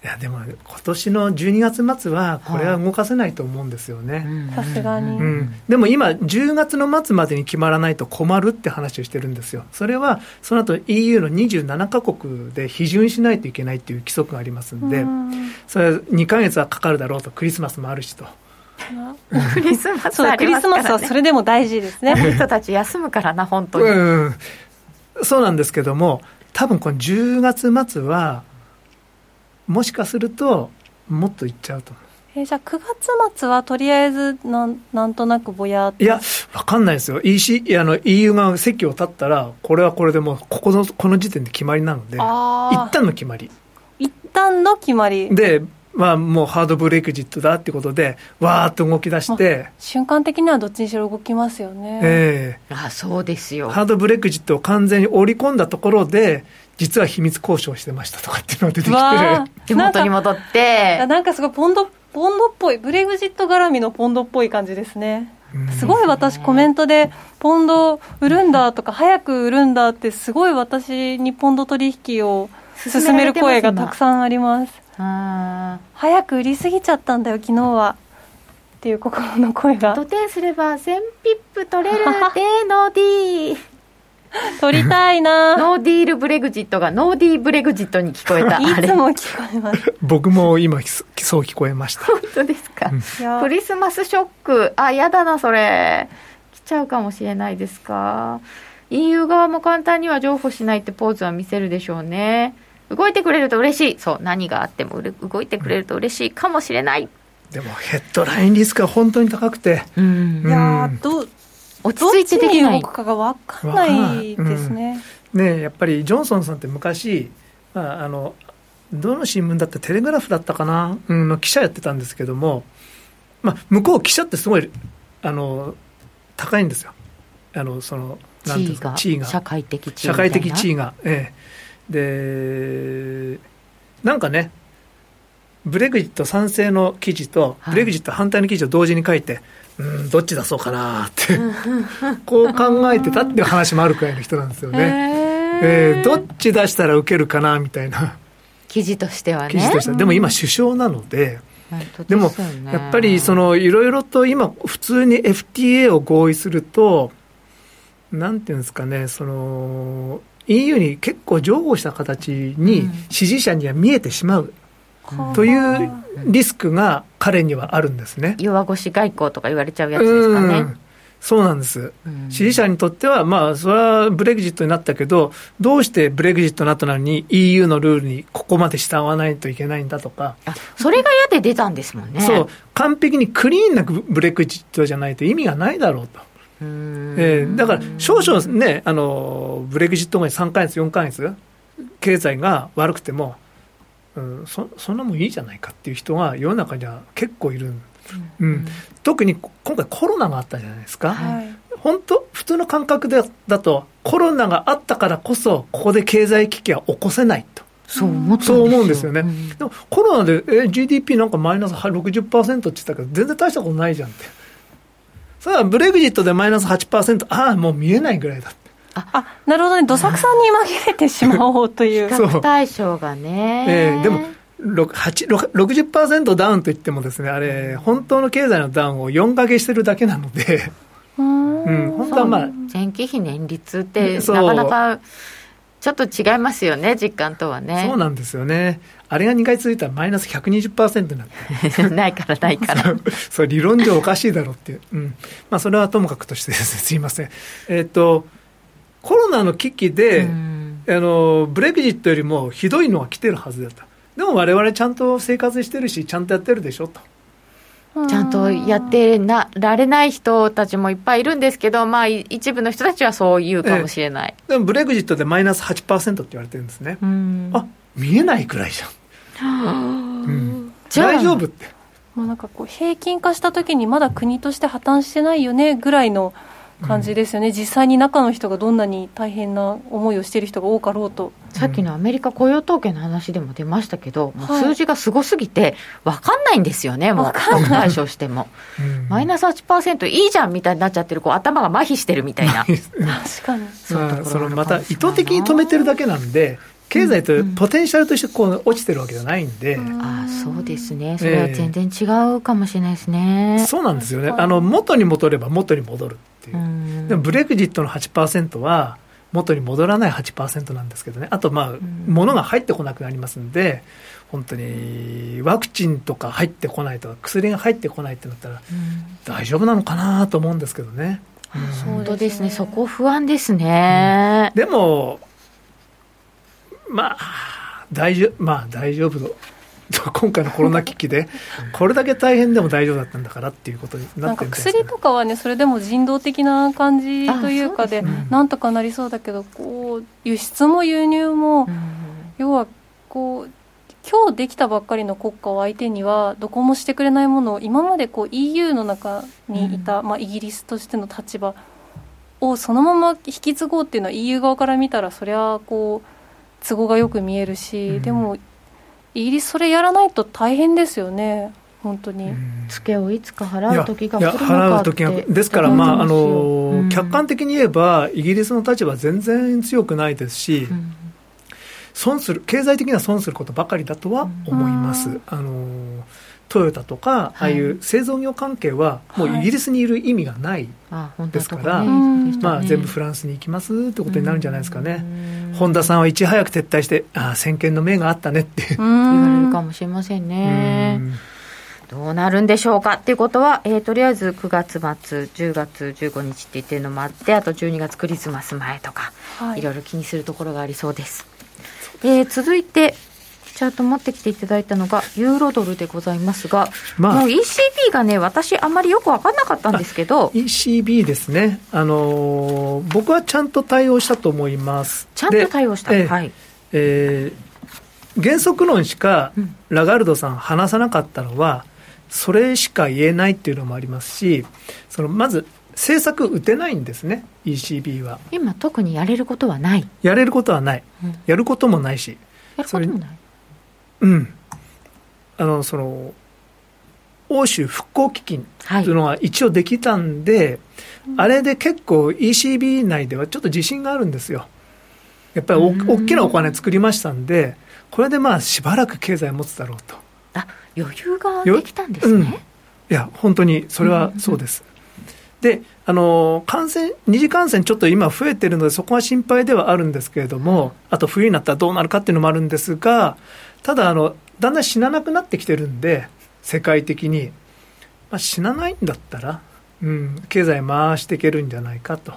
いやでも今年の12月末はこれは動かせないと思うんですよね、さすがに。うん。でも今、10月の末までに決まらないと困るって話をしてるんですよ、それはその後 EU の27カ国で批准しないといけないっていう規則がありますんで、うん。それは2ヶ月はかかるだろうと、クリスマスもあるしと、クリスマスそうありクリスマスはそれでも大事ですね。この人たち休むからな本当に、うん、そうなんですけども、多分この10月末は、もしかすると、もっといっちゃうと。思う。えーじゃあ9月末はとりあえずなんなんとなくぼやいや、わかんないですよ、EC あの EU が席を立ったら、これはこれでもうここの、この時点で決まりなので、一旦の決まり。一旦の決まり。で、まあ、もうハードブレイクジットだってことで、わーっと動き出して、瞬間的にはどっちにしろ動きますよね、えあそうですよ。ーハードブレイクジットを完全に織り込んだところで、実は秘密交渉してましたとかっていうのが出てきわて、手元に戻って。なんかすごいポンドポンドっぽいブレグジット絡みのポンドっぽい感じですね。うん。すごい私コメントでポンド売るんだとか早く売るんだってすごい私にポンド取引を進める声がたくさんありますあ早く売りすぎちゃったんだよ昨日は。っていう心の声が。ドテンすれば1000ピップ取れるでノーディー。取りたいな。ノーディールブレグジットがノーディーブレグジットに聞こえた。いつも聞こえます。僕も今、そう聞こえました。本当ですか、いや。クリスマスショック。あやだなそれ。来ちゃうかもしれないですか？EU 側も簡単には譲歩しないってポーズは見せるでしょうね動いてくれると嬉しい。そう何があっても動いてくれると嬉しいかもしれない。でもヘッドラインリスクは本当に高くて、うん。いやどう落ち着いてできない。かが分かんないですね、ね、やっぱりジョンソンさんって昔、まあ、あのどの新聞だったテレグラフだったかな、うん、の記者やってたんですけども、まあ、向こう記者ってすごいあの高いんですよ。あのそのなんていうか？地地位が。社会的地位社会的地位位が、ええ、でなんかねブレグジット賛成の記事とはい。ブレグジット反対の記事を同時に書いて、うんどっち出そうかなって こう考えてたっていう話もあるくらいの人なんですよね。えーどっち出したら受けるかなみたいな。記事としてはね。記事として。は、でも今首相なので、本当でもやっぱりそのいろいろと今普通に FTA を合意するとなんていうんですかねその EU に結構譲歩した形にうん。支持者には見えてしまうというリスクが彼にはあるんですね。弱腰外交とか言われちゃうやつですかね。うん。そうなんです。うん。支持者にとっては、まあ、それはブレグジットになったけど、どうしてブレグジットになったのに EU のルールにここまで従わないといけないんだとか、あそれが嫌で出たんですもんね。そう、完璧にクリーンなブレグジットじゃないと意味がないだろうと。えー、だから少々ね、あのブレグジット後に3か月、4か月、経済が悪くても、うん、そそんなもんいいじゃないかっていう人が世の中には結構いる、うん、うん、特に今回、コロナがあったじゃないですか、はい、本当、普通の感覚でだと、コロナがあったからこそ、ここで経済危機は起こせないと。そう思うんですよね、うん、でもコロナでえ GDP なんかマイナス60%って言ったけど、全然大したことないじゃんって、それはブレグジットでマイナス8%、ああ、もう見えないぐらいだって。あなるほどね、どさくさんに紛れてしまおうという。比較対象がね。えー、でも60%ダウンといってもですね、あれ、本当の経済のダウンを4かけしてるだけなので、うん、本当はまあ。前期比年率って、なかなかちょっと違いますよね、実感とはね。そうなんですよね。あれが2回続いたらマイナス120%なんで。ないからないから。そう、理論上おかしいだろうっていう。うん。まあ、それはともかくとしてですね、すいません。えっ、ー、と、コロナの危機で、あの、ブレグジットよりもひどいのが来てるはずだと。でも我々ちゃんと生活してるし、ちゃんとやってるでしょと。ちゃんとやってなられない人たちもいっぱいいるんですけど、まあ、一部の人たちはそう言うかもしれない、ええ、でもブレグジットでマイナス8%って言われてるんですね、あ見えないくらいじゃん、うん、大丈夫って。まあ、なんかこう平均化したときに、まだ国として破綻してないよねぐらいの感じですよね、うん、実際に中の人がどんなに大変な思いをしている人が多かろうと。さっきのアメリカ雇用統計の話でも出ましたけど、もう数字がすごすぎて、分かんないんですよね、もう、特対処しても。マイナス8%いいじゃんみたいになっちゃってる、こう頭が麻痺してるみたいな。確かに。そうそのまた意図的に止めてるだけなんで、経済とポテンシャルとしてこう落ちてるわけじゃないんで、うん、あそうですね、それは全然違うかもしれないですね、えー、そうなんですよね、あの元に戻れば元に戻るっていう、うでもブレグジットの8%は、元に戻らない8%なんですけどね、あと、まあ、物が入ってこなくなりますんで、本当にワクチンとか入ってこないとか、薬が入ってこないってなったら、大丈夫なのかなと思うんですけどね。本当ですね、そこ不安ですね。でもまあ、大丈夫、まあ大丈夫。今回のコロナ危機で、これだけ大変でも大丈夫だったんだからっていうことになってるん薬とかはね、それでも人道的な感じというかで、なんとかなりそうだけど、こう輸出も輸入も、要はこう、今日できたばっかりの国家を相手には、どこもしてくれないものを、今までこう EU の中にいた、まあ、イギリスとしての立場をそのまま引き継ごうっていうのは、EU 側から見たら、そりゃこう。都合がよく見えるし、うん、でもイギリスそれやらないと大変ですよね。本当に、ツケをいつか払う時が来るのか払う時がですから、まああの、うん、客観的に言えばイギリスの立場は全然強くないですし、うん、損する経済的には損することばかりだとは思います。あのトヨタとか、ああいう製造業関係は、もうイギリスにいる意味がないですから、まあ、全部フランスに行きますってことになるんじゃないですかね。本田さんはいち早く撤退して、ああ、先見の明があったねって。言われるかもしれませんね。どうなるんでしょうかっていうことは、えー、とりあえず9月末、10月15日って言ってるのもあって、あと12月クリスマス前とか、はい、いろいろ気にするところがありそうです。えー、続いて、チャート持ってきていただいたのがユーロドルでございますが、まあ、もう ECB がね、私、あんまりよく分かんなかったんですけど、ECB ですね、あのー、僕はちゃんと対応したと思います。ちゃんと対応した、えー、はいえー、原則論しかラガルドさん、話さなかったのは、それしか言えないっていうのもありますし、そのまず政策打てないんですね、ECB は。今、特にやれることはない。やれることはない、うん、やることもないし。やることもないうんあのその欧州復興基金というのが一応できたんで、はい、あれで結構 ECB 内ではちょっと自信があるんですよ。やっぱり大きなお金作りましたんで、これでまあしばらく経済持つだろうと。あ余裕ができたんですね。うん、いや、本当にそれはそうです。で、あの感染、二次感染、ちょっと今増えてるので、そこは心配ではあるんですけれども、あと冬になったらどうなるかっていうのもあるんですが、ただあの、だんだん死ななくなってきてるんで、世界的に、まあ、死なないんだったら、うん、経済回していけるんじゃないかと。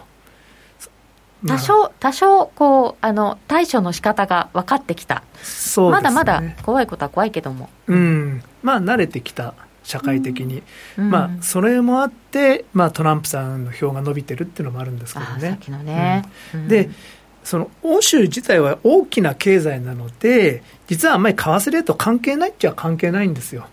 多少、多少こうあの対処の仕方が分かってきた、そう、ね、まだまだ怖いことは怖いけども、うん、まあ、慣れてきた社会的に、うん、まあ、それもあって、まあ、トランプさんの票が伸びてるっていうのもあるんですけどね。ね。うん、でその欧州自体は大きな経済なので、実はあんまり為替レート関係ないっちゃ関係ないんですよ。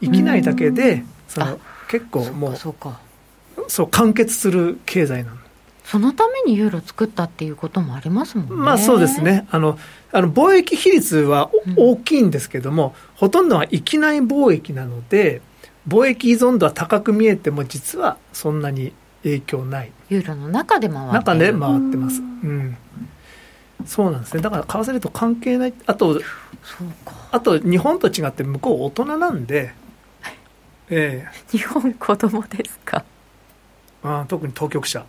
生きないだけで、その結構もうそう完結する経済なの。そのためにユーロ作ったっていうこともありますもんね。まあそうですね。あの、あの貿易比率は大きいんですけども、うん、ほとんどは域内貿易なので、貿易依存度は高く見えても、実はそんなに影響ない。ユーロの中で回って中で回ってます。うん。そうなんですね。だから、為替レート関係ない。あと、あと、日本と違って向こう大人なんで、ええ。日本子供ですか？あ特に当局者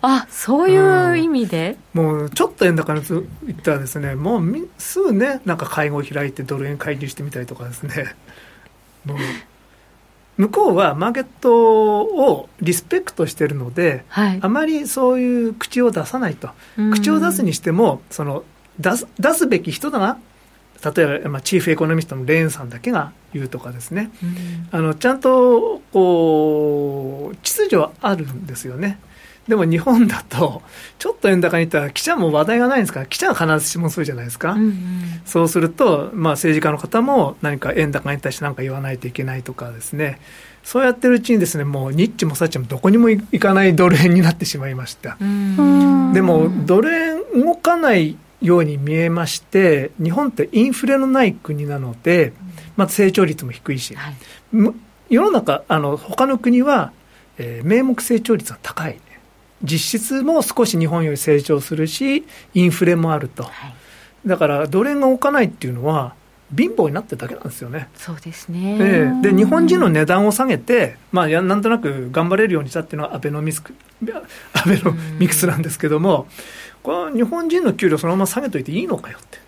あそういう意味で、うん、もうちょっと円高に言ったらですねもうすぐねなんか会合を開いてドル円介入してみたりとかですねもう向こうはマーケットをリスペクトしてるので、はい、あまりそういう口を出さないと。口を出すにしてもその出す出すべき人だな。例えば、まあ、チーフエコノミストのレーンさんだけが言うとかですね、うん、あのちゃんとこう秩序はあるんですよね。でも日本だと、ちょっと円高にいったら、記者も話題がないんですか？ら、記者は必ずしもそうじゃないですか、うんうん、そうすると、まあ、政治家の方も何か円高に対して何か言わないといけないとかですね、そうやってるうちにですね、もうニッチもサッチもどこにも行かないドル円になってしまいました。でも、ドル円動かないように見えまして、日本ってインフレのない国なので、まず成長率も低いし、はい、世の中、あの他の国は、えー、名目成長率が高い、実質も少し日本より成長するし、インフレもあると、はい、だからドル円が置かないっていうのは、貧乏になってるだけなんですよね。そうですね。えー、で、日本人の値段を下げて、まあ、やなんとなく頑張れるようにしたっていうのはアベノミスク、アベノミクスなんですけども、これ日本人の給料そのまま下げといていいのかよって。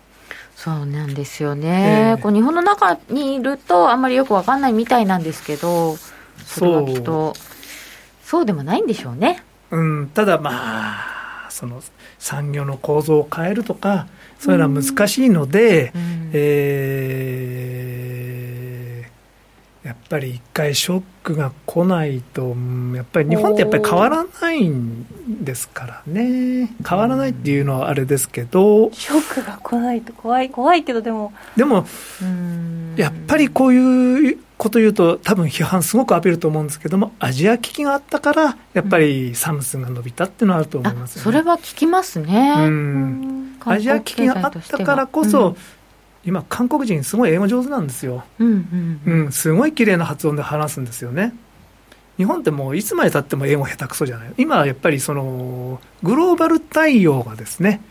そうなんですよね、えー、こう日本の中にいるとあんまりよく分かんないみたいなんですけどそれはきっとそうでもないんでしょうね。うん、ただまあその産業の構造を変えるとかそういうのは難しいので、うん、えー、やっぱり一回ショックが来ないと、やっぱり日本ってやっぱり変わらないんですからね、変わらないっていうのはあれですけど、ショックが来ないと怖い、怖いけど、でも、でも、やっぱりこういうこと言うと、多分批判すごく浴びると思うんですけども、アジア危機があったから、やっぱりサムスンが伸びたっていうのはあると思います、ね、それは聞きますね。うん。アジア危機があったからこそ、うん、今、韓国人、すごい英語上手なんですよ、うん、うんうん、すごい綺麗な発音で話すんですよね。日本ってもういつまでたっても英語下手くそじゃない。今はやっぱりそのグローバル対応がですね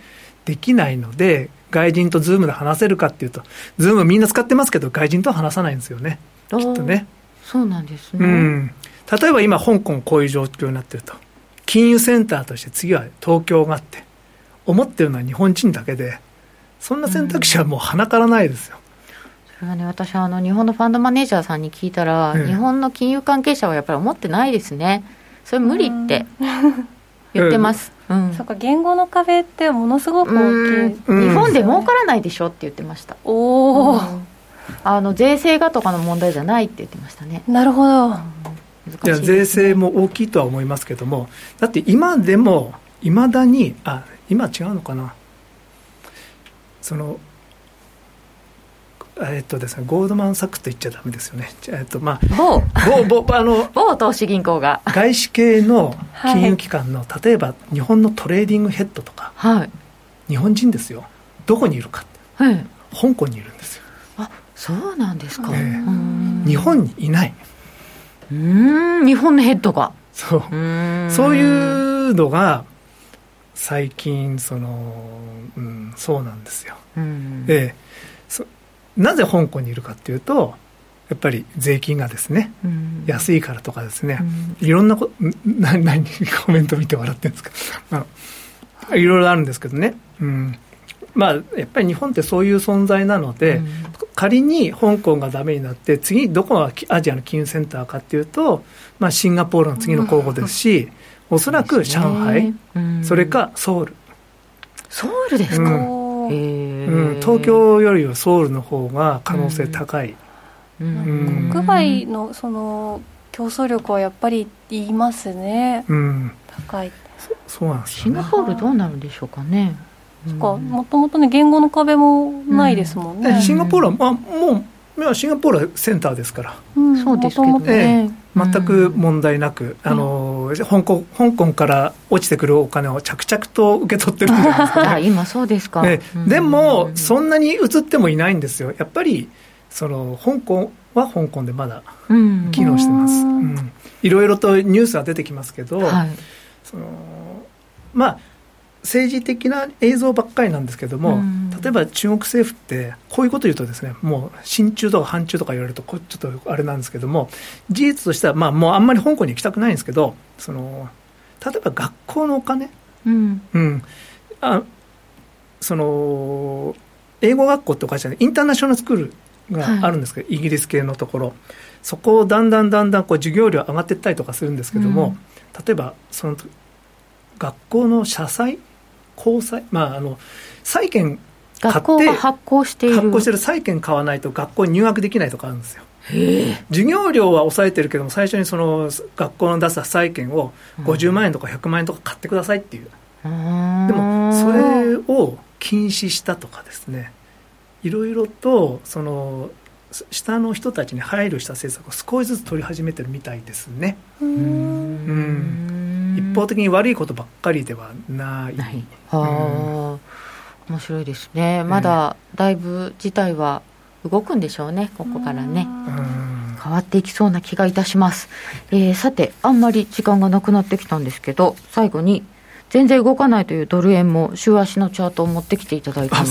できないので外人と Zoomで話せるかっていうと Zoomみんな使ってますけど外人とは話さないんですよねきっとね。そうなんですね、うん、例えば今香港こういう状況になってると。金融センターとして次は東京があって思ってるのは日本人だけでそんな選択肢はもう鼻からないですよ、それはね、私あの、日本のファンドマネージャーさんに聞いたら、日本の金融関係者はやっぱり思ってないですね、それ無理って言ってます。うん、そっか言語の壁ってものすごく大きい、日本で儲からないでしょって言ってました。おお、うん、あの税制がとかの問題じゃないって言ってましたね。なるほど、うん、いや税制も大きいとは思いますけどもだって今でもいまだにあ今違うのかな。そのえっとですね、ゴールドマン・サックスと言っちゃだめですよね、えっとまあ、某。某某あの某投資銀行が。外資系の金融機関の、はい、例えば日本の trading head とか、はい、日本人ですよ、どこにいるか、はい、香港にいるんですそうなんですか、えー、日本にいない。うん。日本のヘッドが。そう。そういうのが最近その、うん、そうなんですよ。ええ。なぜ香港にいるかっていうとやっぱり税金がですね、うん、安いからとかですね、うん、いろんなこ何何コメント見て笑ってるんですか、まあ、いろいろあるんですけどね、うん、まあやっぱり日本ってそういう存在なので、うん、仮に香港がダメになって次どこがアジアの金融センターかっていうと、まあ、シンガポールの次の候補ですし、おそらく上海、それかソウル。ソウルですか、うん、東京よりはソウルの方が可能性高い、国外のその競争力はやっぱり言いますね、うん、高い。そうなんです、ね、シンガポールどうなるんでしょうかねもともとね言語の壁もないですもんね、うん、シンガポールは、まあ、もうシンガポールはセンターですから、うん、そうですけどね、全く問題なく、あの香港香港から落ちてくるお金を着々と受け取ってるんじゃないですか、ね、今そうですか、でも、そんなに移ってもいないんですよ。やっぱりその香港は香港でまだ機能してます、うん。いろいろとニュースは出てきますけど、はい、そのまあ政治的な映像ばっかりなんですけども、例えば中国政府ってこういうこと言うとですねもう親中とか反中とか言われるとちょっとあれなんですけども事実としてはまあもうあんまり香港に行きたくないんですけどその例えば学校のお金、うん、うん、あその英語学校っておかしいインターナショナルスクールがあるんですけど、はい、イギリス系のところ。そこをだんだんだんだんこう授業料上がっていったりとかするんですけども、うん、例えばその学校の社債公債まああの債券買って発行している。発行してる債券買わないと学校に入学できないとかあるんですよ。授業料は抑えてるけども最初にその学校の出した債券を50万円とか100万円とか買ってくださいっていう、うん、でもそれを禁止したとかですね。いろいろとその下の人たちに配慮した政策を少しずつ取り始めてるみたいですね。うん一方的に悪いことばっかりではない。ない、はあ、面白いですね。まだだいぶ事態は動くんでしょうね、ここからね。変わっていきそうな気がいたします。えー、さて、あんまり時間がなくなってきたんですけど、最後に全然動かないというドル円も週足のチャートを持ってきていただいたので、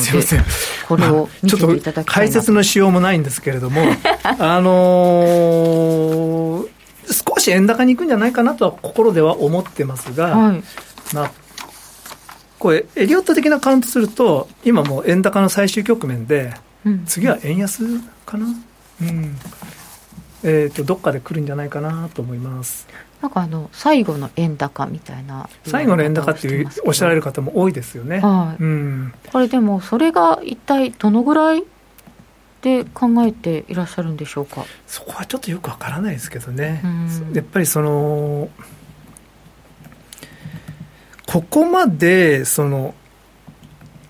これを見せていただきたい解説のしようもないんですけれども、あのー、少し円高に行くんじゃないかなとは心では思ってますが、はい、まあ、これ、エリオット的なカウントすると、今もう円高の最終局面で、うん、次は円安かな？うん。えーとどっかで来るんじゃないかなと思います。なんかあの最後の円高みたいな最後の円高っていうおっしゃられる方も多いですよね、はい、うん、これでもそれが一体どのぐらいで考えていらっしゃるんでしょうか？そこはちょっとよくわからないですけどね、やっぱりそのここまでその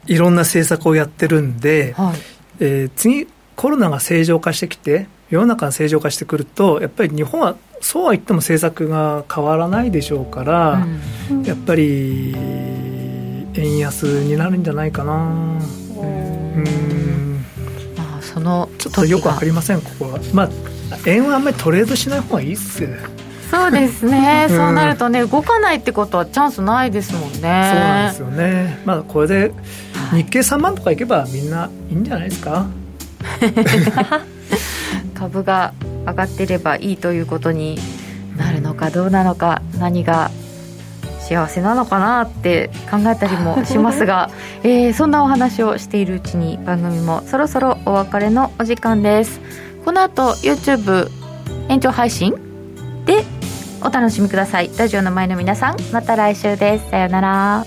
いろんな政策をやってるんで、はい、えー、次コロナが正常化してきて世の中が正常化してくるとやっぱり日本はそうは言っても政策が変わらないでしょうから、うん、やっぱり円安になるんじゃないかな。うんまあ、そのちょっとよくわかりません、ここは。まあ、円はあんまりトレードしない方がいいっすそうですね、うん、そうなるとね、動かないってことはチャンスないですもんね。そうなんですよね。まあ、これで日経3万とかいけば、みんないいんじゃないですか？株が上がってればいいということになるのかどうなのか何が幸せなのかなって考えたりもしますが、えー、そんなお話をしているうちに番組もそろそろお別れのお時間です。この後 YouTube 延長配信でお楽しみください。ラジオの前の皆さんまた来週です。さようなら。